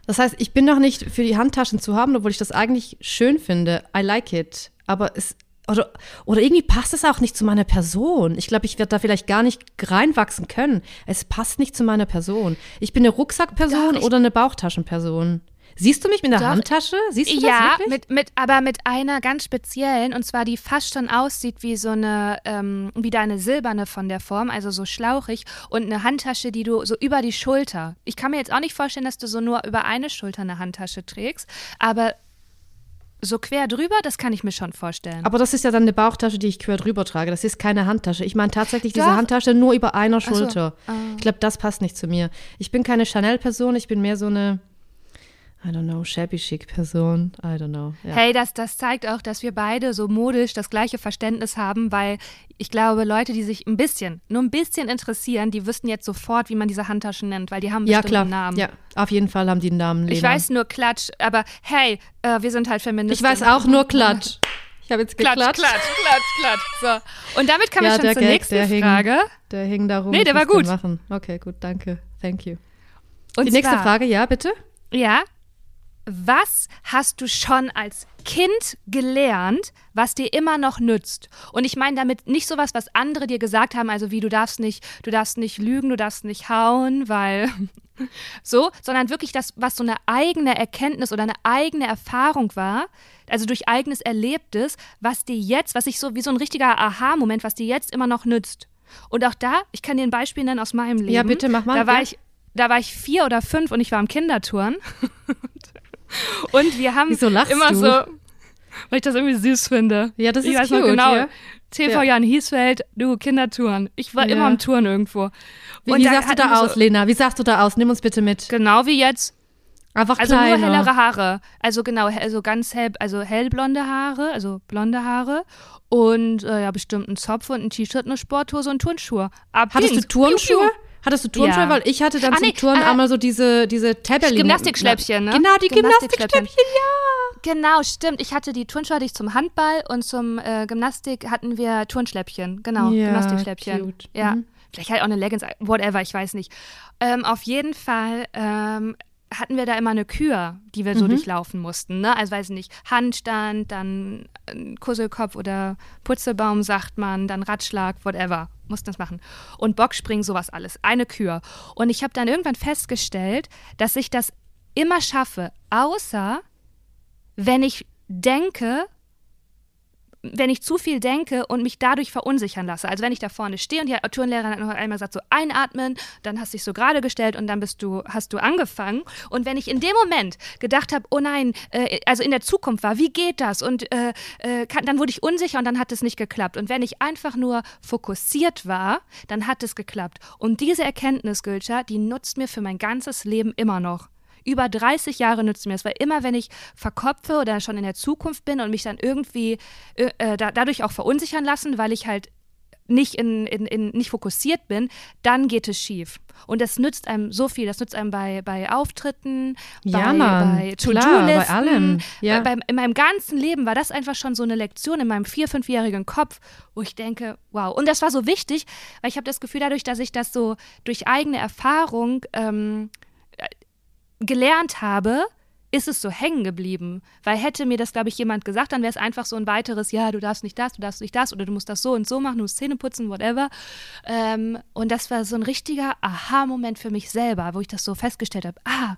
Das heißt, ich bin noch nicht für die Handtaschen zu haben, obwohl ich das eigentlich schön finde. I like it. Aber es, oder, oder irgendwie passt es auch nicht zu meiner Person. Ich glaube, ich werde da vielleicht gar nicht reinwachsen können. Es passt nicht zu meiner Person. Ich bin eine Rucksackperson oder eine Bauchtaschenperson. Siehst du mich mit einer Doch. Handtasche? Siehst du ja, das wirklich? mit, mit, aber mit einer ganz speziellen, und zwar die fast schon aussieht wie so eine, ähm, wie deine silberne von der Form, also so schlauchig, und eine Handtasche, die du so über die Schulter. Ich kann mir jetzt auch nicht vorstellen, dass du so nur über eine Schulter eine Handtasche trägst, aber so quer drüber, das kann ich mir schon vorstellen. Aber das ist ja dann eine Bauchtasche, die ich quer drüber trage. Das ist keine Handtasche. Ich meine tatsächlich diese Doch. Handtasche nur über einer so. Schulter. Ah. Ich glaube, das passt nicht zu mir. Ich bin keine Chanel-Person, ich bin mehr so eine, I don't know, shabby chic Person. I don't know. Ja. Hey, das, das zeigt auch, dass wir beide so modisch das gleiche Verständnis haben, weil ich glaube, Leute, die sich ein bisschen, nur ein bisschen interessieren, die wüssten jetzt sofort, wie man diese Handtaschen nennt, weil die haben ja, klar. einen Namen. Ja, auf jeden Fall haben die einen Namen. Lena. Ich weiß nur Klatsch, aber hey, äh, wir sind halt Ich Feministinnen. weiß auch nur Klatsch. Ich habe jetzt Klatsch, geklatscht. Klatsch, Klatsch, Klatsch. So. Und damit kommen Ja, wir schon zur Gag, nächsten der hing. Frage. Der hing da rum. Nee, ich der war gut. Machen. Okay, gut, danke. Thank you. Und die nächste zwar, Frage, ja, bitte? Ja. Was hast du schon als Kind gelernt, was dir immer noch nützt? Und ich meine damit nicht sowas, was andere dir gesagt haben, also wie du darfst nicht, du darfst nicht lügen, du darfst nicht hauen, weil *laughs* so, sondern wirklich das, was so eine eigene Erkenntnis oder eine eigene Erfahrung war, also durch eigenes Erlebtes, was dir jetzt, was sich so wie so ein richtiger Aha-Moment, was dir jetzt immer noch nützt. Und auch da, ich kann dir ein Beispiel nennen aus meinem Leben. Ja, bitte, mach mal, Da war ja. ich, da war ich vier oder fünf und ich war am Kindertouren. *laughs* und wir haben Wieso lachst immer du? so, weil ich das irgendwie süß finde. Ja, das ich ist weiß cute, genau. ja. TV Ja. Jan Hiesfeld, du Kindertouren. Ich war Ja. immer am Touren irgendwo. Wie, Und wie sahst du da so- aus, Lena? Wie sahst du da aus? Nimm uns bitte mit. Genau wie jetzt. Einfach Also kleiner. nur hellere Haare. Also genau, also ganz hell, also hellblonde Haare, also blonde Haare. Und äh, ja, bestimmt ein Zopf und ein T-Shirt, eine Sporthose und Turnschuhe. Ab Hattest du ging's. Turnschuhe? Hattest du Turnschuhe? Ja. Weil ich hatte dann Ah, zum nee, Turnen äh, einmal so diese, diese Tabelline. Gymnastikschläppchen, ne? Genau, die Gymnastikschläppchen. Gymnastikschläppchen, ja. Genau, stimmt. Ich hatte die Turnschuhe hatte ich zum Handball und zum äh, Gymnastik hatten wir Turnschläppchen. Genau, Ja, Gymnastikschläppchen. cute. Ja. Mhm. Vielleicht halt auch eine Leggings, whatever, ich weiß nicht. Ähm, auf jeden Fall ähm, hatten wir da immer eine Kür, die wir so Mhm. durchlaufen mussten. Ne? Also weiß ich nicht, Handstand, dann äh, Kusselkopf oder Putzelbaum, sagt man, dann Ratschlag, whatever. Mussten das machen. Und Bockspringen, sowas alles. Eine Kür. Und ich habe dann irgendwann festgestellt, dass ich das immer schaffe, außer wenn ich denke, wenn ich zu viel denke und mich dadurch verunsichern lasse. Also wenn ich da vorne stehe und die Turnlehrerin hat noch einmal gesagt, so einatmen, dann hast du dich so gerade gestellt und dann bist du, hast du angefangen. Und wenn ich in dem Moment gedacht habe, oh nein, äh, also in der Zukunft war, wie geht das? Und äh, äh, kann, dann wurde ich unsicher und dann hat es nicht geklappt. Und wenn ich einfach nur fokussiert war, dann hat es geklappt. Und diese Erkenntnis, Gülscha, die nutzt mir für mein ganzes Leben immer noch über 30 Jahre nützt mir das, weil immer wenn ich verkopfe oder schon in der Zukunft bin und mich dann irgendwie äh, äh, da, dadurch auch verunsichern lassen, weil ich halt nicht in, in, in nicht fokussiert bin, dann geht es schief. Und das nützt einem so viel. Das nützt einem bei, bei Auftritten, Ja, bei, Mann, bei To-Do-Listen. bei allem, ja. Bei, in meinem ganzen Leben war das einfach schon so eine Lektion in meinem vier-, fünfjährigen Kopf, wo ich denke, wow. Und das war so wichtig, weil ich habe das Gefühl, dadurch, dass ich das so durch eigene Erfahrung ähm, gelernt habe, ist es so hängen geblieben. Weil hätte mir das, glaube ich, jemand gesagt, dann wäre es einfach so ein weiteres, ja, du darfst nicht das, du darfst nicht das oder du musst das so und so machen, du musst Zähne putzen, whatever. Ähm, und das war so ein richtiger Aha-Moment für mich selber, wo ich das so festgestellt habe, ah,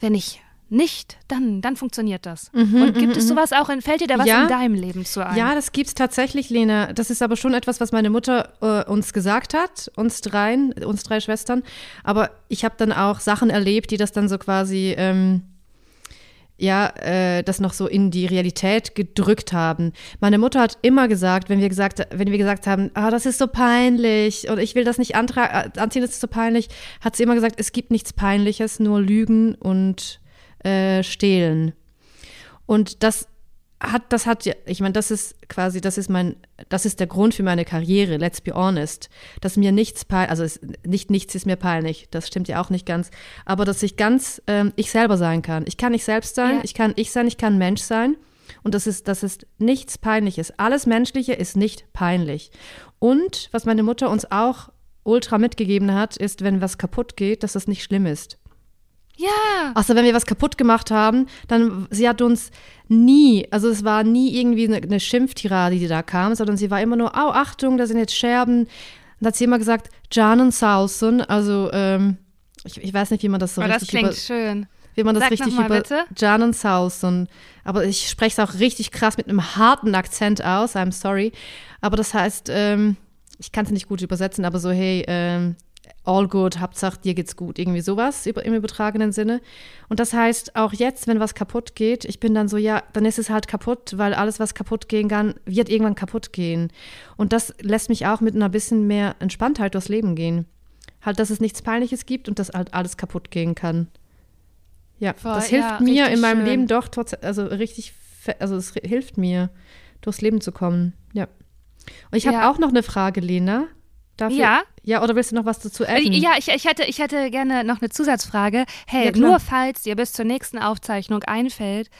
wenn ich nicht, dann, dann funktioniert das. und gibt es sowas auch, in, fällt dir da was Mhm, Ja. in deinem Leben zu ein? Ja, das gibt's tatsächlich, Lena. Das ist aber schon etwas, was meine Mutter äh, uns gesagt hat, uns dreien, uns drei Schwestern. Aber ich habe dann auch Sachen erlebt, die das dann so quasi, ähm, ja, äh, das noch so in die Realität gedrückt haben. Meine Mutter hat immer gesagt, wenn wir gesagt, wenn wir gesagt haben, ah, das ist so peinlich oder ich will das nicht äh, anziehen, das ist so peinlich, hat sie immer gesagt, es gibt nichts Peinliches, nur Lügen und äh, Stehlen. Und das hat, das hat ja, ich meine, das ist quasi, das ist mein, das ist der Grund für meine Karriere, let's be honest. Dass mir nichts peinlich, also es, nicht nichts ist mir peinlich, das stimmt ja auch nicht ganz, aber dass ich ganz ähm, ich selber sein kann. Ich kann ich selbst sein, Ja. ich kann ich sein, ich kann Mensch sein. Und das ist, das ist nichts Peinliches. Alles Menschliche ist nicht peinlich. Und was meine Mutter uns auch ultra mitgegeben hat, ist, wenn was kaputt geht, dass das nicht schlimm ist. Ja. Außer wenn wir was kaputt gemacht haben, dann, sie hat uns nie, also es war nie irgendwie eine, eine Schimpftirade, die da kam, sondern sie war immer nur, au, Achtung, da sind jetzt Scherben. Und hat sie immer gesagt, Janen Salson, also, ähm, ich, ich weiß nicht, wie man das so Oh, das richtig klingt über, schön. wie man das Sag richtig mal über bitte. Janen Salson. Aber ich spreche es auch richtig krass mit einem harten Akzent aus, I'm sorry. Aber das heißt, ähm, ich kann es nicht gut übersetzen, aber so, hey, ähm, all good, Hauptsache dir geht's gut, irgendwie sowas im übertragenen Sinne. Und das heißt, auch jetzt, wenn was kaputt geht, ich bin dann so, ja, dann ist es halt kaputt, weil alles, was kaputt gehen kann, wird irgendwann kaputt gehen. Und das lässt mich auch mit einer bisschen mehr Entspanntheit durchs Leben gehen. Halt, dass es nichts Peinliches gibt und dass halt alles kaputt gehen kann. Ja, Voll, das hilft ja, mir in meinem schön. Leben doch trotz, also richtig, also es hilft mir, durchs Leben zu kommen. Ja. Und ich habe Ja. auch noch eine Frage, Lena. Darf Ja. Ich, ja, oder willst du noch was dazu adden? Ja, ich, ich, hätte, ich hätte gerne noch eine Zusatzfrage. Hey, Ja, nur falls dir bis zur nächsten Aufzeichnung einfällt,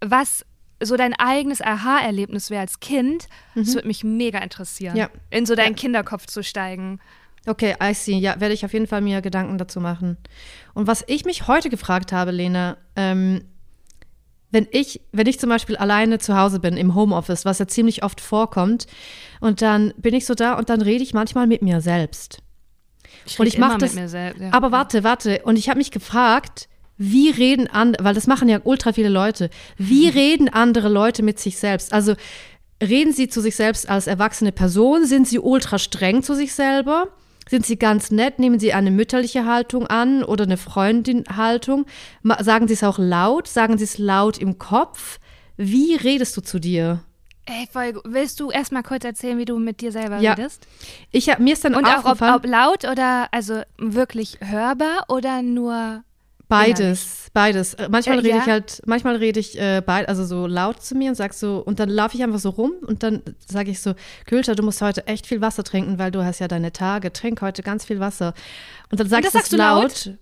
was so dein eigenes Aha-Erlebnis wäre als Kind, das würde mich mega interessieren. Mhm. Ja. In so deinen Ja. Kinderkopf zu steigen. Okay, I see. Ja, werde ich auf jeden Fall mir Gedanken dazu machen. Und was ich mich heute gefragt habe, Lena, ähm, wenn ich, wenn ich zum Beispiel alleine zu Hause bin im Homeoffice, was ja ziemlich oft vorkommt, und dann bin ich so da und dann rede ich manchmal mit mir selbst. Ich Und ich mach immer das- mit mir selbst. Ja. Aber warte, warte. Und ich habe mich gefragt, wie reden andere, weil das machen ja ultra viele Leute, wie reden andere Leute mit sich selbst? Also reden sie zu sich selbst als erwachsene Person? Sind sie ultra streng zu sich selber? Sind sie ganz nett? Nehmen sie eine mütterliche Haltung an oder eine Freundin-Haltung? Sagen sie es auch laut? Sagen sie es laut im Kopf? Wie redest du zu dir? Ey, voll, willst du erst mal kurz erzählen, wie du mit dir selber Ja. redest? Ich hab, mir ist dann Und auch ob, ob laut oder also wirklich hörbar oder nur Beides, beides. Äh, Manchmal Äh, rede ja? ich halt, manchmal rede ich äh, beid, also so laut zu mir und sag so, und dann laufe ich einfach so rum und dann sage ich so, Gülter, du musst heute echt viel Wasser trinken, weil du hast ja deine Tage, trink heute ganz viel Wasser. Und dann sag ich sagst es laut? laut.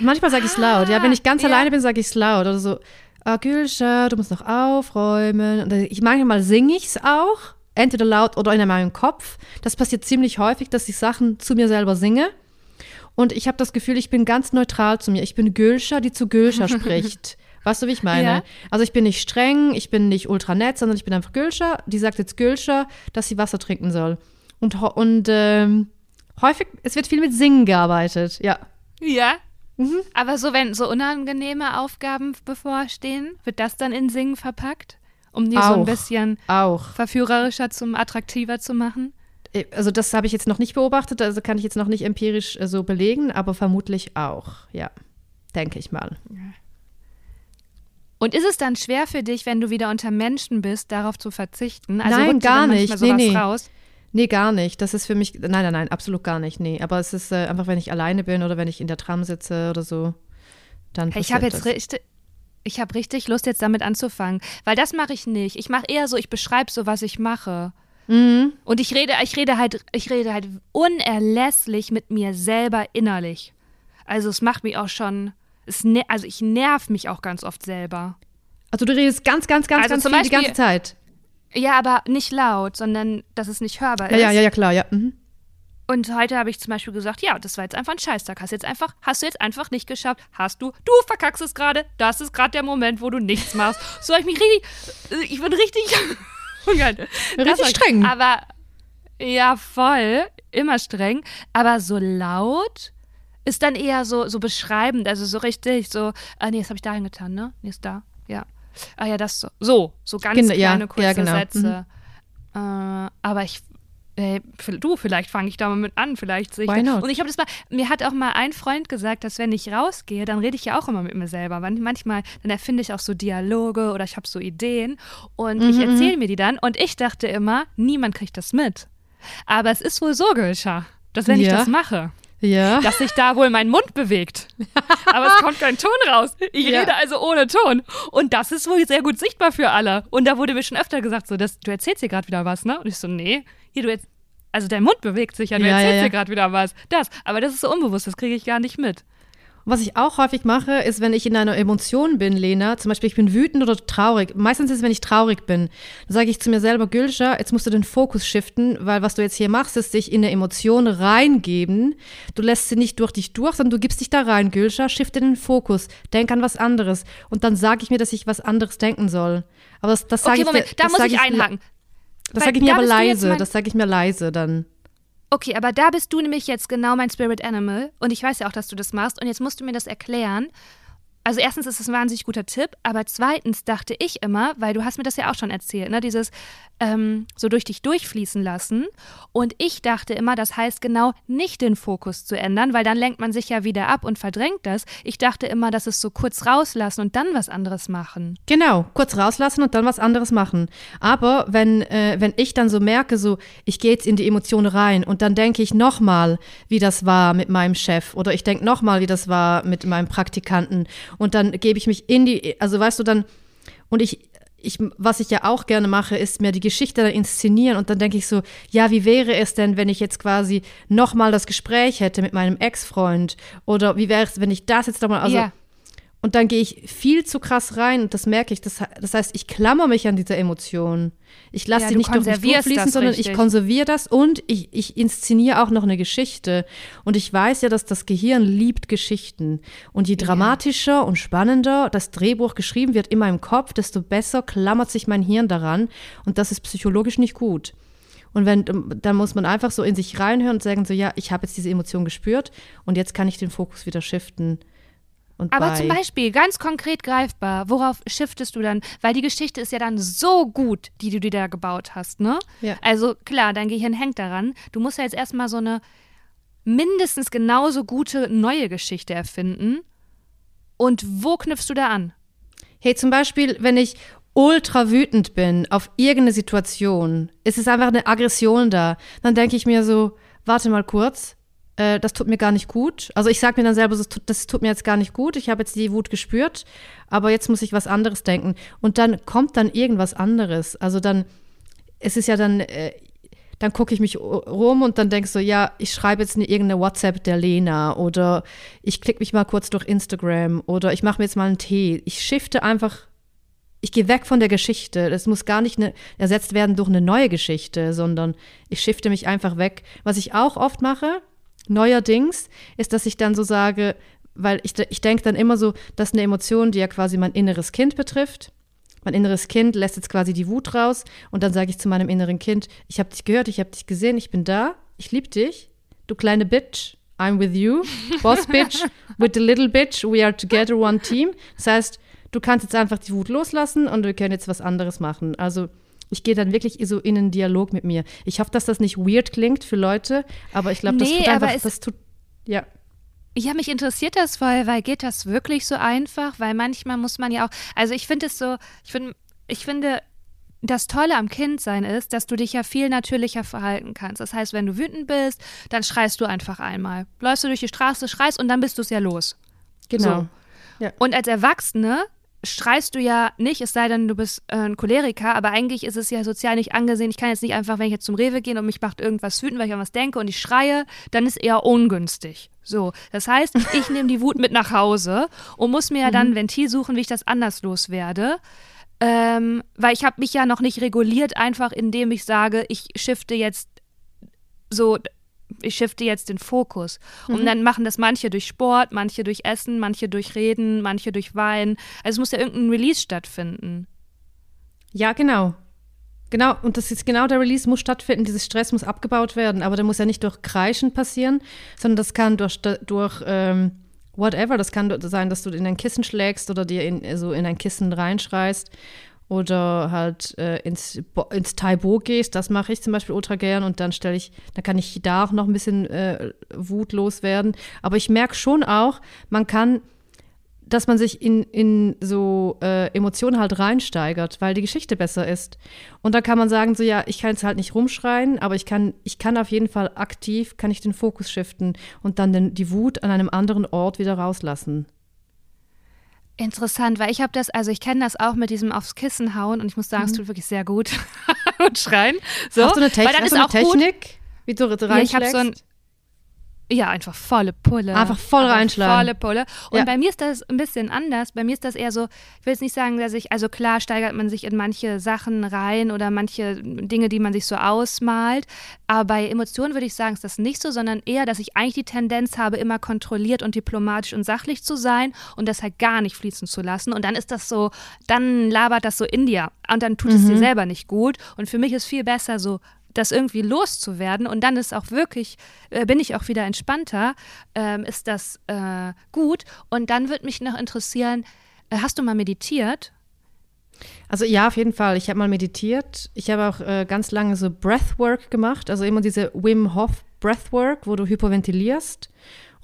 Manchmal sage ich es laut, ja, wenn ich ganz ja. alleine bin, sage ich es laut oder so, ah, Gülscha, du musst noch aufräumen. Und ich manchmal singe ich es auch, entweder laut oder in meinem Kopf. Das passiert ziemlich häufig, dass ich Sachen zu mir selber singe. Und ich habe das Gefühl, ich bin ganz neutral zu mir. Ich bin Gülscha, die zu Gülscha *laughs* spricht. Weißt du, wie ich meine? Ja. Also ich bin nicht streng, ich bin nicht ultra nett, sondern ich bin einfach Gülscha. Die sagt jetzt Gülscha, dass sie Wasser trinken soll. Und, und ähm, häufig, es wird viel mit Singen gearbeitet, ja. Ja. Mhm. Aber so, wenn so unangenehme Aufgaben bevorstehen, wird das dann in Singen verpackt? Um die so ein Auch. bisschen Auch. verführerischer, zum attraktiver zu machen? Äh, Also das habe ich jetzt noch nicht beobachtet, also kann ich jetzt noch nicht empirisch äh, so belegen, aber vermutlich auch, ja. Denke ich mal. Und ist es dann schwer für dich, wenn du wieder unter Menschen bist, darauf zu verzichten? Also Nein, gar nicht. Nee, nee. raus? Nee, gar nicht. Das ist für mich, nein, nein, nein, absolut gar nicht, nee. Aber es ist äh, einfach, wenn ich alleine bin oder wenn ich in der Tram sitze oder so, dann Hey, ich habe jetzt richtig, ich habe richtig Lust, jetzt damit anzufangen, weil das mache ich nicht. Ich mache eher so, ich beschreibe so, was ich mache. Mhm. Und ich rede, ich rede halt, ich rede halt unerlässlich mit mir selber innerlich. Also es macht mich auch schon, es ne, also ich nerv mich auch ganz oft selber. Also du redest ganz, ganz, ganz, Also ganz viel die Beispiel- ganze Zeit. Ja, aber nicht laut, sondern dass es nicht hörbar Ja, ist. ja, ja, ja, klar, ja. Mhm. Und heute habe ich zum Beispiel gesagt, ja, das war jetzt einfach ein Scheißtag. Hast jetzt einfach, hast du jetzt einfach nicht geschafft. Hast du, du verkackst es gerade. Das ist gerade der Moment, wo du nichts machst. So ich mich richtig, ich bin richtig, oh Gott. *laughs* Richtig streng. Aber ja, voll, immer streng. Aber so laut ist dann eher so, so beschreibend, also so richtig, so, ah nee, das habe ich dahin getan, ne? Nee, ist da, ja. Ah ja, das so, so, so ganz ja, kleine, kurze ja, genau. Sätze. Äh, aber ich, äh, v- du, vielleicht fange ich da mal mit an, vielleicht sehe ich? Und ich habe das mal, mir hat auch mal ein Freund gesagt, dass wenn ich rausgehe, dann rede ich ja auch immer mit mir selber. Manchmal, dann erfinde ich auch so Dialoge oder ich habe so Ideen und ich Mhm, erzähle mir die dann und ich dachte immer, niemand kriegt das mit. Aber es ist wohl so, Gülscha, dass wenn ich Ja. das mache, Ja. dass sich da wohl mein Mund bewegt. Aber es kommt kein Ton raus. Ich Ja. rede also ohne Ton. Und das ist wohl sehr gut sichtbar für alle. Und da wurde mir schon öfter gesagt, so, das, du erzählst hier gerade wieder was, ne? Und ich so, nee, hier, du jetzt. Also dein Mund bewegt sich ja, du Ja, ja, erzählst ja. hier gerade wieder was. Das. Aber das ist so unbewusst, das kriege ich gar nicht mit. Was ich auch häufig mache, ist, wenn ich in einer Emotion bin, Lena, zum Beispiel ich bin wütend oder traurig. Meistens ist es, wenn ich traurig bin. Dann sage ich zu mir selber, Gülscha, jetzt musst du den Fokus shiften, weil was du jetzt hier machst, ist dich in eine Emotion reingeben. Du lässt sie nicht durch dich durch, sondern du gibst dich da rein, Gülscha, shifte den Fokus, denk an was anderes. Und dann sage ich mir, dass ich was anderes denken soll. Aber das, das sage Okay, ich Moment, da muss sag ich einhaken. Das sage ich mir aber leise. Das sage ich mir leise dann. Okay, aber da bist du nämlich jetzt genau mein Spirit Animal und ich weiß ja auch, dass du das machst und jetzt musst du mir das erklären. Also erstens ist es ein wahnsinnig guter Tipp, aber zweitens dachte ich immer, weil du hast mir das ja auch schon erzählt, ne, dieses ähm, so durch dich durchfließen lassen und ich dachte immer, das heißt genau nicht den Fokus zu ändern, weil dann lenkt man sich ja wieder ab und verdrängt das. Ich dachte immer, dass es so kurz rauslassen und dann was anderes machen. Genau, kurz rauslassen und dann was anderes machen. Aber wenn, äh, wenn ich dann so merke, so, ich gehe jetzt in die Emotion rein und dann denke ich nochmal, wie das war mit meinem Chef oder ich denke nochmal, wie das war mit meinem Praktikanten und dann gebe ich mich in die, also weißt du, dann, und ich, ich, was ich ja auch gerne mache, ist mir die Geschichte dann inszenieren und dann denke ich so, ja, wie wäre es denn, wenn ich jetzt quasi nochmal das Gespräch hätte mit meinem Ex-Freund oder wie wäre es, wenn ich das jetzt nochmal, also ja. Und dann gehe ich viel zu krass rein und das merke ich. Das, das heißt, ich klammer mich an diese Emotion. Ich lasse Ja, sie du nicht durch mich durchfließen, das sondern richtig. ich konserviere das und ich, ich inszeniere auch noch eine Geschichte. Und ich weiß ja, dass das Gehirn liebt Geschichten. Und je dramatischer und spannender das Drehbuch geschrieben wird in meinem Kopf, desto besser klammert sich mein Hirn daran. Und das ist psychologisch nicht gut. Und wenn, dann muss man einfach so in sich reinhören und sagen so, ja, ich habe jetzt diese Emotion gespürt und jetzt kann ich den Fokus wieder shiften. Aber bei, zum Beispiel, ganz konkret greifbar, worauf shiftest du dann? Weil die Geschichte ist ja dann so gut, die du dir da gebaut hast, ne? Ja. Also klar, dein Gehirn hängt daran. Du musst ja jetzt erstmal so eine mindestens genauso gute neue Geschichte erfinden. Und wo knüpfst du da an? Hey, zum Beispiel, wenn ich ultra wütend bin auf irgendeine Situation, ist es einfach eine Aggression da, dann denke ich mir so, warte mal kurz, äh, das tut mir gar nicht gut. Also ich sage mir dann selber, das tut, das tut mir jetzt gar nicht gut. Ich habe jetzt die Wut gespürt, aber jetzt muss ich was anderes denken. Und dann kommt dann irgendwas anderes. Also dann, es ist ja dann, äh, dann gucke ich mich rum und dann denkst du, ja, ich schreibe jetzt eine, irgendeine WhatsApp der Lena oder ich klicke mich mal kurz durch Instagram oder ich mache mir jetzt mal einen Tee. Ich shifte einfach, ich gehe weg von der Geschichte. Das muss gar nicht eine, ersetzt werden durch eine neue Geschichte, sondern ich shifte mich einfach weg. Was ich auch oft mache, neuerdings, ist, dass ich dann so sage, weil ich, ich denke dann immer so, dass eine Emotion, die ja quasi mein inneres Kind betrifft, mein inneres Kind lässt jetzt quasi die Wut raus und dann sage ich zu meinem inneren Kind, ich habe dich gehört, ich habe dich gesehen, ich bin da, ich liebe dich, du kleine Bitch, I'm with you, Boss *laughs* Bitch, with the little bitch, we are together one team. Das heißt, du kannst jetzt einfach die Wut loslassen und wir können jetzt was anderes machen. Also ich gehe dann wirklich so in einen Dialog mit mir. Ich hoffe, dass das nicht weird klingt für Leute, aber ich glaube, das nee, tut einfach, das tut, ja. Ja, mich interessiert das voll, weil geht das wirklich so einfach? Weil manchmal muss man ja auch, also ich finde es so, ich finde, ich finde, das Tolle am Kindsein ist, dass du dich ja viel natürlicher verhalten kannst. Das heißt, wenn du wütend bist, dann schreist du einfach einmal. Läufst du durch die Straße, schreist und dann bist du es ja los. Genau. So. Ja. Und als Erwachsene schreist du ja nicht, es sei denn, du bist äh, ein Choleriker, aber eigentlich ist es ja sozial nicht angesehen. Ich kann jetzt nicht einfach, wenn ich jetzt zum Rewe gehe und mich macht irgendwas wütend, weil ich an was denke und ich schreie, dann ist eher ungünstig. So, das heißt, ich nehme die Wut mit nach Hause und muss mir ja dann mhm. Ventil suchen, wie ich das anders loswerde. Ähm, weil ich habe mich ja noch nicht reguliert, einfach indem ich sage, ich shifte jetzt so ich shifte jetzt den Fokus. Und mhm. dann machen das manche durch Sport, manche durch Essen, manche durch Reden, manche durch Wein. Also es muss ja irgendein Release stattfinden. Ja, genau. Genau, und das ist genau der Release muss stattfinden, dieses Stress muss abgebaut werden, aber der muss ja nicht durch Kreischen passieren, sondern das kann durch, durch ähm, whatever, das kann sein, dass du in ein Kissen schlägst oder dir in, so in ein Kissen reinschreist oder halt äh, ins, ins Taibo gehst, das mache ich zum Beispiel ultra gern und dann stelle ich, dann kann ich da auch noch ein bisschen äh, wutlos werden. Aber ich merke schon auch, man kann, dass man sich in, in so äh, Emotionen halt reinsteigert, weil die Geschichte besser ist. Und dann kann man sagen, so ja, ich kann jetzt halt nicht rumschreien, aber ich kann, ich kann auf jeden Fall aktiv, kann ich den Fokus shiften und dann den, die Wut an einem anderen Ort wieder rauslassen. Interessant, weil ich habe das, also ich kenne das auch mit diesem aufs Kissen hauen und ich muss sagen, mhm. es tut wirklich sehr gut *laughs* und schreien. So, hast du eine, Techn hast du eine Technik, gut. wie du reinschlägst? Ja, ich habe so ein ja, einfach volle Pulle. Einfach voll einfach reinschlagen. Volle Pulle. Und ja. bei mir ist das ein bisschen anders. Bei mir ist das eher so, ich will jetzt nicht sagen, dass ich, also klar steigert man sich in manche Sachen rein oder manche Dinge, die man sich so ausmalt. Aber bei Emotionen würde ich sagen, ist das nicht so, sondern eher, dass ich eigentlich die Tendenz habe, immer kontrolliert und diplomatisch und sachlich zu sein und das halt gar nicht fließen zu lassen. Und dann ist das so, dann labert das so in dir. Und dann tut mhm. es dir mhm. selber nicht gut. Und für mich ist viel besser so das irgendwie loszuwerden und dann ist auch wirklich, äh, bin ich auch wieder entspannter, ähm, ist das äh, gut. Und dann würde mich noch interessieren, äh, hast du mal meditiert? Also ja, auf jeden Fall. Ich habe mal meditiert. Ich habe auch äh, ganz lange so Breathwork gemacht, also immer diese Wim Hof Breathwork, wo du hyperventilierst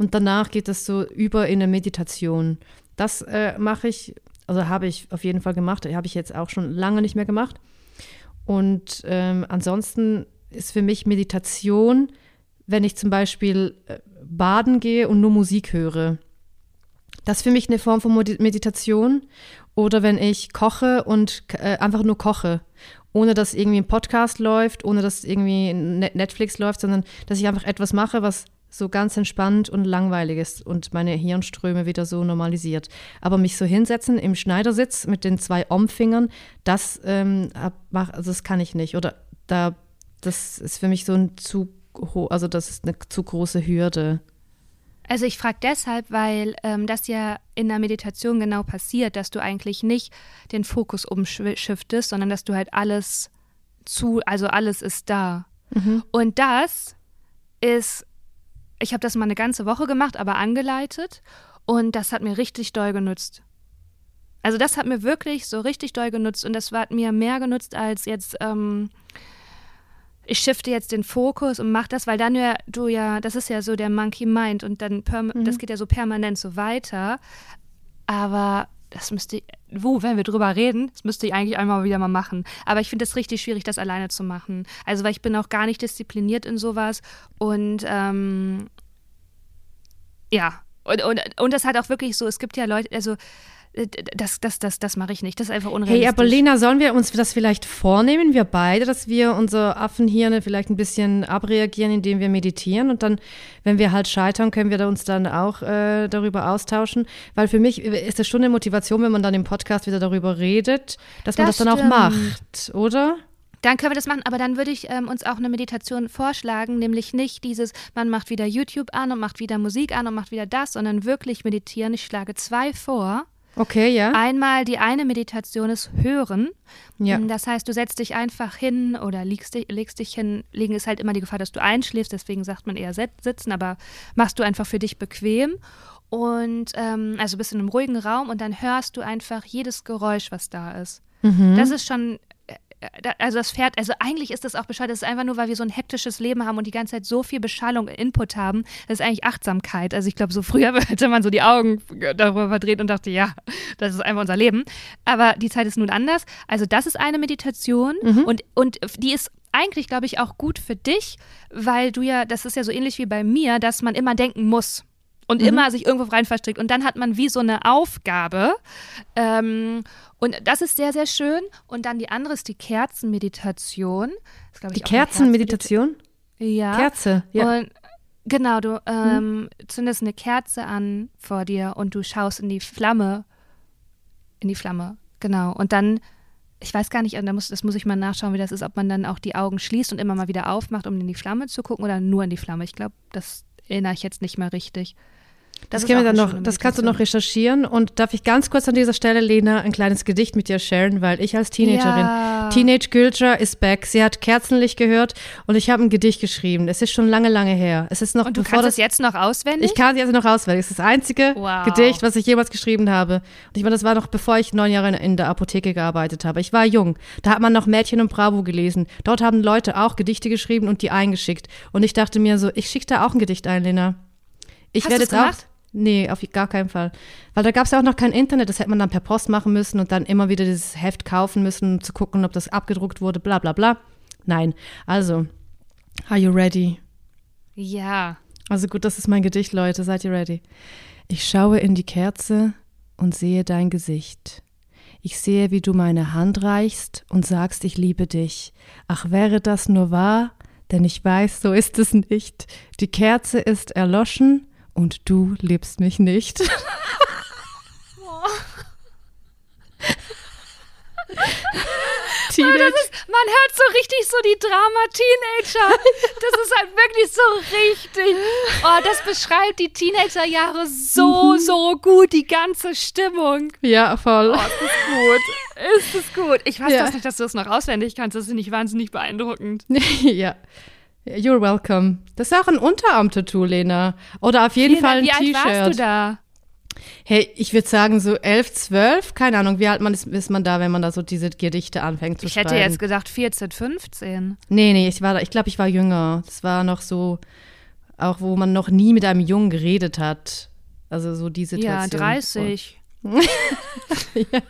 und danach geht es so über in eine Meditation. Das äh, mache ich, also habe ich auf jeden Fall gemacht. Habe ich jetzt auch schon lange nicht mehr gemacht. Und ähm, ansonsten ist für mich Meditation, wenn ich zum Beispiel äh, baden gehe und nur Musik höre. Das ist für mich eine Form von Meditation. Oder wenn ich koche und äh, einfach nur koche, ohne dass irgendwie ein Podcast läuft, ohne dass irgendwie Netflix läuft, sondern dass ich einfach etwas mache, was so ganz entspannt und langweilig ist und meine Hirnströme wieder so normalisiert. Aber mich so hinsetzen im Schneidersitz mit den zwei Om-Fingern, das, ähm, also das kann ich nicht. Oder da, das ist für mich so ein zu, also das ist eine zu große Hürde. Also ich frage deshalb, weil ähm, das ja in der Meditation genau passiert, dass du eigentlich nicht den Fokus umschiftest, sondern dass du halt alles zu, also alles ist da. Mhm. Und das ist ich habe das mal eine ganze Woche gemacht, aber angeleitet und das hat mir richtig doll genutzt. Also das hat mir wirklich so richtig doll genutzt und das hat mir mehr genutzt als jetzt, ähm, ich shifte jetzt den Fokus und mach das, weil dann ja du ja, das ist ja so der Monkey Mind und dann, mhm. das geht ja so permanent so weiter. Aber das müsste, wo, wenn wir drüber reden, das müsste ich eigentlich einmal wieder mal machen. Aber ich finde es richtig schwierig, das alleine zu machen. Also, weil ich bin auch gar nicht diszipliniert in sowas und ähm, Ja. Und, und, und das hat auch wirklich so, es gibt ja Leute, also das, das, das, das mache ich nicht. Das ist einfach unrealistisch. Hey, aber Lena, sollen wir uns das vielleicht vornehmen, wir beide, dass wir unsere Affenhirne vielleicht ein bisschen abreagieren, indem wir meditieren und dann, wenn wir halt scheitern, können wir uns dann auch äh, darüber austauschen. Weil für mich ist das schon eine Motivation, wenn man dann im Podcast wieder darüber redet, dass man das, das dann auch macht, oder? Dann können wir das machen, aber dann würde ich ähm, uns auch eine Meditation vorschlagen, nämlich nicht dieses, man macht wieder YouTube an und macht wieder Musik an und macht wieder das, sondern wirklich meditieren. Ich schlage zwei vor. Okay, ja. Einmal die eine Meditation ist Hören. Ja. Ähm, das heißt, du setzt dich einfach hin oder legst dich, legst dich hin. Liegen ist halt immer die Gefahr, dass du einschläfst, deswegen sagt man eher sitzen, aber machst du einfach für dich bequem. Und ähm, also bist in einem ruhigen Raum und dann hörst du einfach jedes Geräusch, was da ist. Mhm. Das ist schon also das Pferd, also eigentlich ist das auch Bescheid, das ist einfach nur, weil wir so ein hektisches Leben haben und die ganze Zeit so viel Beschallung, Input haben, das ist eigentlich Achtsamkeit. Also ich glaube, so früher *laughs* hätte man so die Augen darüber verdreht und dachte, ja, das ist einfach unser Leben. Aber die Zeit ist nun anders. Also das ist eine Meditation mhm. und, und die ist eigentlich, glaube ich, auch gut für dich, weil du ja, das ist ja so ähnlich wie bei mir, dass man immer denken muss und mhm. immer sich irgendwo rein verstrickt. Und dann hat man wie so eine Aufgabe. Ähm, und das ist sehr, sehr schön. Und dann die andere ist die Kerzenmeditation. Das, die Kerzenmeditation? Ja. Kerze, ja. Und genau, du ähm, mhm. zündest eine Kerze an vor dir und du schaust in die Flamme. In die Flamme, genau. Und dann ich weiß gar nicht, da muss, das muss ich mal nachschauen, wie das ist, ob man dann auch die Augen schließt und immer mal wieder aufmacht, um in die Flamme zu gucken oder nur in die Flamme. Ich glaube, das erinnere ich jetzt nicht mehr richtig. Das, das, wir noch, das kannst du noch recherchieren. Und darf ich ganz kurz an dieser Stelle, Lena, ein kleines Gedicht mit dir sharen, weil ich als Teenagerin, ja. Teenage Gülcher ist back. Sie hat Kerzenlicht gehört und ich habe ein Gedicht geschrieben. Es ist schon lange, lange her. Es ist noch, und du kannst es jetzt noch auswendig? Ich kann es jetzt noch auswendig. Es ist das einzige wow. Gedicht, was ich jemals geschrieben habe. Und ich meine, das war noch bevor ich neun Jahre in der Apotheke gearbeitet habe. Ich war jung. Da hat man noch Mädchen und Bravo gelesen. Dort haben Leute auch Gedichte geschrieben und die eingeschickt. Und ich dachte mir so, ich schicke da auch ein Gedicht ein, Lena. Ich werde jetzt auch. Nee, auf gar keinen Fall. Weil da gab es ja auch noch kein Internet, das hätte man dann per Post machen müssen und dann immer wieder dieses Heft kaufen müssen, um zu gucken, ob das abgedruckt wurde, bla bla bla. Nein. Also, are you ready? Ja. Also gut, das ist mein Gedicht, Leute. Seid ihr ready? Ich schaue in die Kerze und sehe dein Gesicht. Ich sehe, wie du meine Hand reichst und sagst, ich liebe dich. Ach, wäre das nur wahr? Denn ich weiß, so ist es nicht. Die Kerze ist erloschen und du liebst mich nicht. *laughs* Teenage. Ist, man hört so richtig so die Drama-Teenager. Das ist halt wirklich so richtig. Oh, das beschreibt die Teenagerjahre so, mhm. so gut, die ganze Stimmung. Ja, voll. Oh, ist das gut. Ist das gut. Ich weiß ja. das nicht, dass du das noch auswendig kannst. Das ist nicht wahnsinnig beeindruckend. *laughs* ja. You're welcome. Das ist auch ein Unterarm-Tattoo, Lena. Oder auf jeden Lena, Fall ein T-Shirt. Wie alt warst du da? Hey, ich würde sagen so elf, zwölf, keine Ahnung, wie alt man ist, ist man da, wenn man da so diese Gedichte anfängt zu ich schreiben? Ich hätte jetzt gedacht 14, 15. Nee, nee, ich war ich glaube, ich war jünger. Das war noch so auch wo man noch nie mit einem Jungen geredet hat. Also so die Situation. Ja, 30. ja.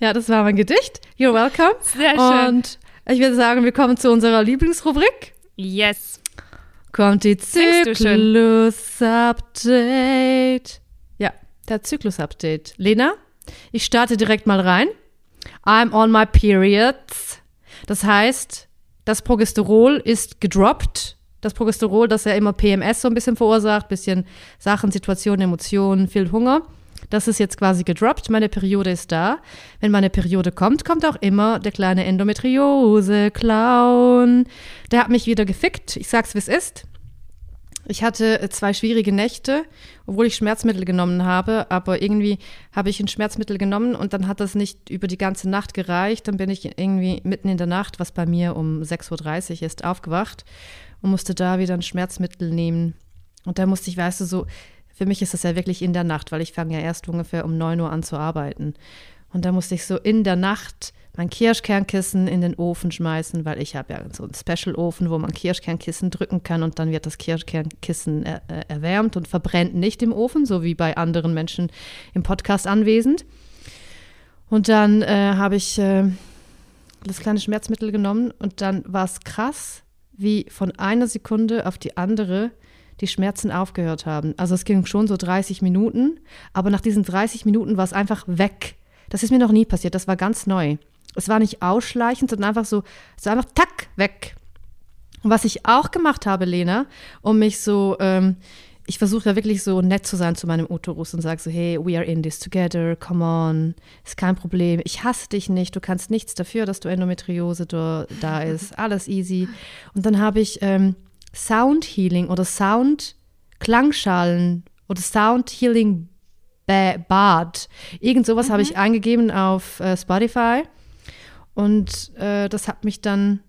ja, das war mein Gedicht. You're welcome. Sehr schön. Und ich würde sagen, wir kommen zu unserer Lieblingsrubrik. Yes. Kommt die Zyklus-Update. Ja, der Zyklus-Update. Lena, ich starte direkt mal rein. I'm on my periods. Das heißt, das Progesterol ist gedroppt. Das Progesterol, das ja immer PMS so ein bisschen verursacht, bisschen Sachen, Situationen, Emotionen, viel Hunger. Das ist jetzt quasi gedroppt. Meine Periode ist da. Wenn meine Periode kommt, kommt auch immer der kleine Endometriose-Clown. Der hat mich wieder gefickt. Ich sag's, wie es ist. Ich hatte äh, zwei schwierige Nächte, obwohl ich Schmerzmittel genommen habe, aber irgendwie habe ich ein Schmerzmittel genommen und dann hat das nicht über die ganze Nacht gereicht. Dann bin ich irgendwie mitten in der Nacht, was bei mir um 6.30 Uhr ist, aufgewacht und musste da wieder ein Schmerzmittel nehmen. Und da musste ich, weißt du, so für mich ist das ja wirklich in der Nacht, weil ich fange ja erst ungefähr um 9 Uhr an zu arbeiten. Und da musste ich so in der Nacht mein Kirschkernkissen in den Ofen schmeißen, weil ich habe ja so einen Special-Ofen, wo man Kirschkernkissen drücken kann und dann wird das Kirschkernkissen er, äh, erwärmt und verbrennt nicht im Ofen, so wie bei anderen Menschen im Podcast anwesend. Und dann äh, habe ich äh, das kleine Schmerzmittel genommen und dann war es krass, wie von einer Sekunde auf die andere die Schmerzen aufgehört haben. Also es ging schon so 30 Minuten, aber nach diesen 30 Minuten war es einfach weg. Das ist mir noch nie passiert, das war ganz neu. Es war nicht ausschleichend, sondern einfach so, es war einfach tack, weg. Und was ich auch gemacht habe, Lena, um mich so, ähm, ich versuche ja wirklich so nett zu sein zu meinem Uterus und sage so, hey, we are in this together, come on, ist kein Problem, ich hasse dich nicht, du kannst nichts dafür, dass du Endometriose da, da ist, alles easy. Und dann habe ich ähm, Sound Healing oder Sound Klangschalen oder Sound Healing ba Bad, irgend sowas mhm. habe ich eingegeben auf äh, Spotify und äh, das hat mich dann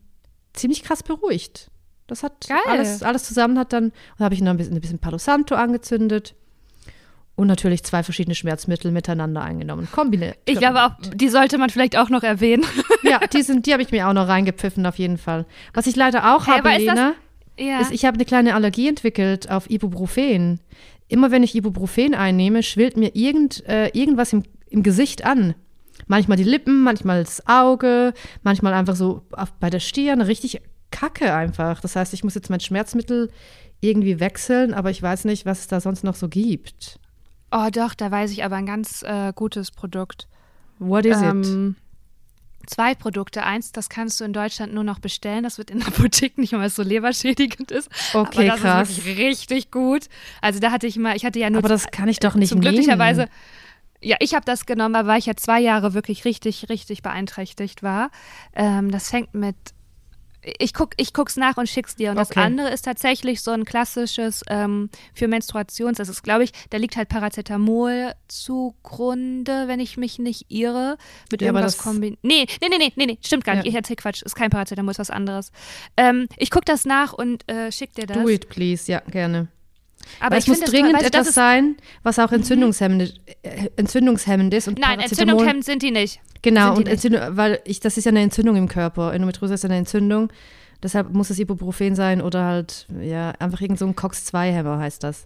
ziemlich krass beruhigt. Das hat Geil. alles, alles zusammen hat dann, da habe ich noch ein bisschen, ein bisschen Palo Santo angezündet und natürlich zwei verschiedene Schmerzmittel miteinander eingenommen. Kombiniert. Ich glaube auch, die sollte man vielleicht auch noch erwähnen. ja, die, sind, die habe ich mir auch noch reingepfiffen, auf jeden Fall. Was ich leider auch hey, habe, Lena, das, ja. ist, ich habe eine kleine Allergie entwickelt auf Ibuprofen. Immer wenn ich Ibuprofen einnehme, schwillt mir irgend, äh, irgendwas im, im Gesicht an. Manchmal die Lippen, manchmal das Auge, manchmal einfach so auf, bei der Stirn, richtig kacke einfach. Das heißt, ich muss jetzt mein Schmerzmittel irgendwie wechseln, aber ich weiß nicht, was es da sonst noch so gibt. Oh, doch, da weiß ich aber ein ganz äh, gutes Produkt. What is ähm, it? Zwei Produkte. Eins, das kannst du in Deutschland nur noch bestellen. Das wird in der *laughs* Apotheke nicht, weil es so leberschädigend ist. Okay, aber das krass. ist wirklich richtig gut. Also da hatte ich mal, ich hatte ja nur. Aber das kann ich doch nicht zum nehmen. Glücklicherweise. Ja, ich habe das genommen, weil ich ja zwei Jahre wirklich richtig, richtig beeinträchtigt war. Ähm, das fängt mit ich guck, ich guck's nach und schick's dir. Und okay. das andere ist tatsächlich so ein klassisches ähm, für Menstruations. Das ist, glaube ich, da liegt halt Paracetamol zugrunde, wenn ich mich nicht irre. Mit ja, irgendwas kombiniert. Nee, nee, nee, nee, nee, nee, stimmt gar nicht. Ja. Ich erzähl Quatsch. Ist kein Paracetamol, ist was anderes. Ähm, ich guck das nach und äh, schick dir das. Do it, please. Ja, gerne. Aber es muss dringend toll, etwas sein, was auch entzündungshemmend, äh, entzündungshemmend ist. Und Nein, entzündungshemmend sind die nicht. Genau, und Entzündung, weil ich, das ist ja eine Entzündung im Körper. Endometriose ist eine Entzündung. Deshalb muss es Ibuprofen sein oder halt, ja, einfach irgend so ein COX-2-Hämmer heißt das.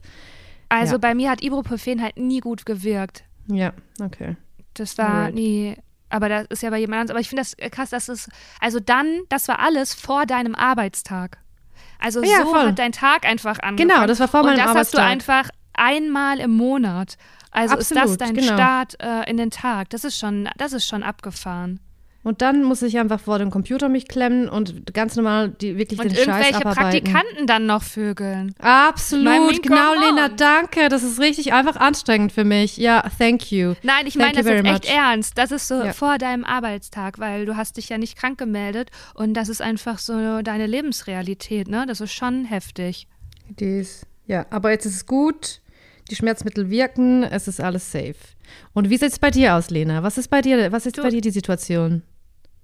Also ja. bei mir hat Ibuprofen halt nie gut gewirkt. Ja, okay. Das war right. nie, aber das ist ja bei jemand anderem. Aber ich finde das krass, dass es, also dann, das war alles vor deinem Arbeitstag. Also ja, so voll. hat dein Tag einfach angefangen. Genau, das war vor meinem Arbeitstag. Und das hast du einfach einmal im Monat. Also Absolut, ist das dein genau. Start äh, in den Tag? Das ist schon, das ist schon abgefahren. Und dann muss ich einfach vor dem Computer mich klemmen und ganz normal die, wirklich und den Scheiß abarbeiten. Praktikanten dann noch vögeln. Absolut, genau, Lena, danke. Das ist richtig einfach anstrengend für mich. Ja, thank you. Nein, ich meine das ist echt ernst. Das ist so ja. vor deinem Arbeitstag, weil du hast dich ja nicht krank gemeldet und das ist einfach so deine Lebensrealität, ne? Das ist schon heftig. Dies, ja, aber jetzt ist es gut die Schmerzmittel wirken, es ist alles safe. Und wie sieht es bei dir aus, Lena? Was ist bei dir, was ist du, bei dir die Situation?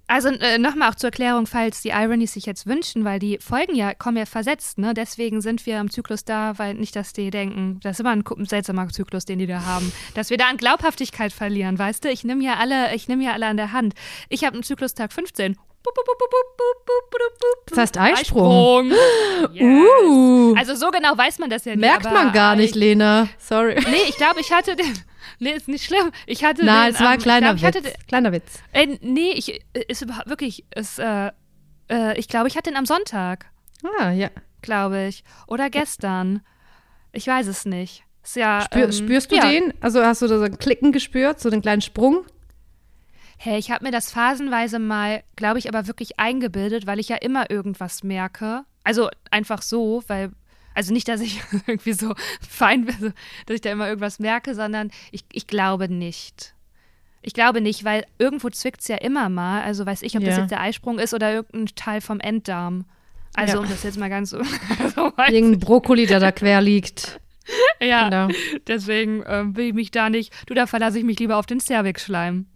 Also äh, nochmal auch zur Erklärung, falls die Ironies sich jetzt wünschen, weil die Folgen ja kommen ja versetzt, ne? Deswegen sind wir im Zyklus da, weil nicht, dass die denken, das ist immer ein, ein seltsamer Zyklus, den die da haben, dass wir da an Glaubhaftigkeit verlieren, weißt du? Ich nehme ja alle, ich nehme ja alle an der Hand. Ich habe einen Zyklustag 15. Das heißt Eisprung. Eisprung. Yes. Uh. Also so genau weiß man das ja nicht. Merkt man gar nicht, Lena. Sorry. Nee, ich glaube, ich hatte den. Nee, ist nicht schlimm. Ich hatte Nein, den, es war ein kleiner glaub, Witz. Den, kleiner Witz. Äh, nee, ich ist überhaupt wirklich ist äh, äh, ich glaube, ich hatte den am Sonntag. Ah, ja. Glaube ich. Oder gestern. Ich weiß es nicht. Ist ja, Spür, ähm, spürst du ja. den? Also hast du da so ein Klicken gespürt, so den kleinen Sprung? Hey, ich habe mir das phasenweise mal, glaube ich, aber wirklich eingebildet, weil ich ja immer irgendwas merke. Also einfach so, weil, also nicht, dass ich *laughs* irgendwie so fein bin, dass ich da immer irgendwas merke, sondern ich, ich glaube nicht. Ich glaube nicht, weil irgendwo zwickt es ja immer mal. Also weiß ich, ob ja. das jetzt der Eisprung ist oder irgendein Teil vom Enddarm. Also ja. um das jetzt mal ganz *laughs* so. so Irgendein Brokkoli, der da quer liegt. *laughs* ja, genau. deswegen ähm, will ich mich da nicht. Du, da verlasse ich mich lieber auf den Cervix-Schleim.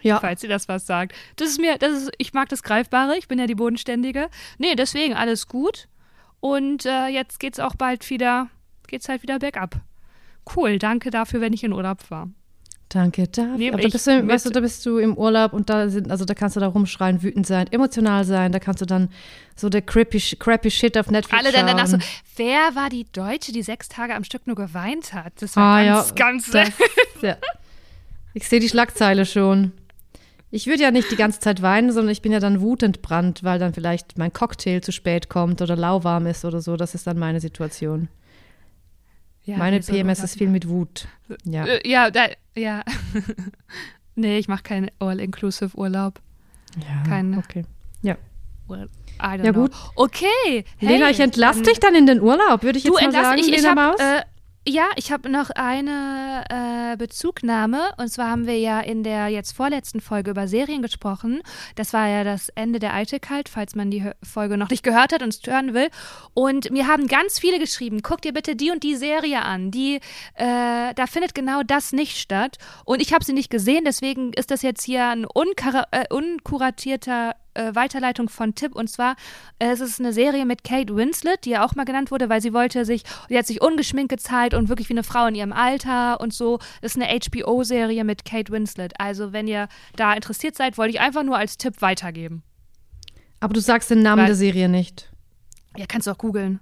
Ja. Falls ihr das was sagt. Das ist mir, das ist, ich mag das Greifbare, ich bin ja die Bodenständige. Nee, deswegen alles gut. Und äh, jetzt geht's auch bald wieder, geht's halt wieder bergab. Cool, danke dafür, wenn ich in Urlaub war. Danke dafür. Aber da bist, du, weißt du, da bist du im Urlaub und da sind, also da kannst du da rumschreien, wütend sein, emotional sein, da kannst du dann so der crappy, crappy Shit auf Netflix Alle dann danach so, wer war die Deutsche, die sechs Tage am Stück nur geweint hat? Das war ah, ganz, ja, ganz das, ja. Ich sehe die Schlagzeile schon. Ich würde ja nicht die ganze Zeit weinen, sondern ich bin ja dann wutentbrannt, weil dann vielleicht mein Cocktail zu spät kommt oder lauwarm ist oder so. Das ist dann meine Situation. Ja, Meine so PMS ist viel mit Wut. Ja, äh, ja, da, ja. *laughs* nee, ich mache keinen All-Inclusive-Urlaub. Ja, Kein, okay. Ja. Well, ja, know. gut. Okay. Hey, Lena, ich entlasse dich dann in den Urlaub, würde ich jetzt du mal sagen, ich, ich Lena hab, Maus. Äh, ja, ich habe noch eine äh, Bezugnahme. Und zwar haben wir ja in der jetzt vorletzten Folge über Serien gesprochen. Das war ja das Ende der Eitelkeit, falls man die Folge noch nicht gehört hat und es hören will. Und mir haben ganz viele geschrieben, guck dir bitte die und die Serie an. Die, äh, da findet genau das nicht statt. Und ich habe sie nicht gesehen, deswegen ist das jetzt hier ein äh, unkuratierter äh, Weiterleitung von Tipp. Und zwar, äh, es ist eine Serie mit Kate Winslet, die ja auch mal genannt wurde, weil sie wollte sich, die hat sich ungeschminkt gezeigt und wirklich wie eine Frau in ihrem Alter und so. Das ist eine HBO-Serie mit Kate Winslet. Also, wenn ihr da interessiert seid, wollte ich einfach nur als Tipp weitergeben. Aber du sagst den Namen weil, der Serie nicht. Ja, kannst du auch googeln.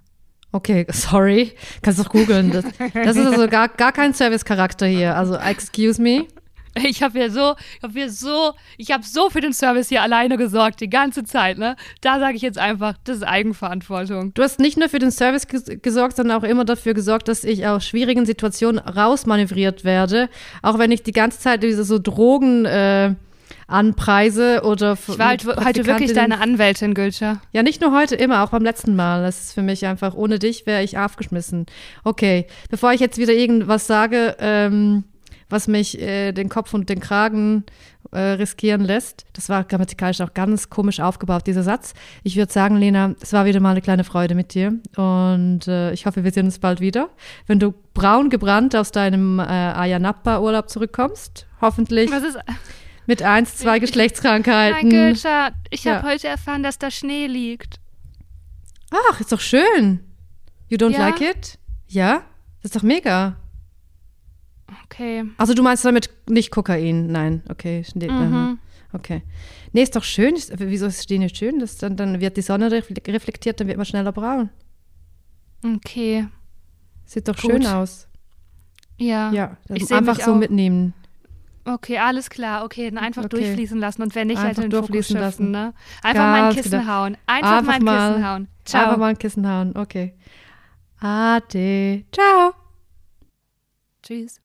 Okay, *laughs* sorry. Kannst du auch googeln. Das, das ist also gar, gar kein Service-Charakter hier. Also, excuse me. *laughs* Ich habe ja so, ich habe so, ich habe so für den Service hier alleine gesorgt, die ganze Zeit, ne? Da sage ich jetzt einfach, das ist Eigenverantwortung. Du hast nicht nur für den Service gesorgt, sondern auch immer dafür gesorgt, dass ich aus schwierigen Situationen rausmanövriert werde. Auch wenn ich die ganze Zeit diese so Drogen äh, anpreise oder. Ich war halt, heute wirklich deine Anwältin, Gülscher. Ja, nicht nur heute, immer, auch beim letzten Mal. Das ist für mich einfach, ohne dich wäre ich aufgeschmissen. Okay, bevor ich jetzt wieder irgendwas sage, ähm, was mich äh, den Kopf und den Kragen äh, riskieren lässt. Das war grammatikalisch auch ganz komisch aufgebaut, dieser Satz. Ich würde sagen, Lena, es war wieder mal eine kleine Freude mit dir und äh, ich hoffe, wir sehen uns bald wieder. Wenn du braun gebrannt aus deinem äh, Ayanapa-Urlaub zurückkommst, hoffentlich. Was ist mit eins, zwei *laughs* Geschlechtskrankheiten. Nein, Gülscha, ich ja. habe heute erfahren, dass da Schnee liegt. Ach, ist doch schön. You don't ja. like it? Ja? Das ist doch mega. Okay. Also du meinst damit nicht Kokain? Nein, okay. Mhm. Okay. Nee, ist doch schön. Wieso ist Stehen nicht schön? Das, dann, dann wird die Sonne reflektiert, dann wird man schneller braun. Okay. Sieht doch Gut. schön aus. Ja. Ja, einfach so auch. mitnehmen. Okay, alles klar. Okay, dann einfach okay. durchfließen lassen und wenn nicht, halt einfach halt den Fokus shiften, lassen. ne? Einfach Ganz mal ein Kissen genau. hauen. Einfach, einfach mal ein mal, Kissen hauen. Ciao. Einfach mal ein Kissen hauen, okay. Ade. Ciao. Tschüss.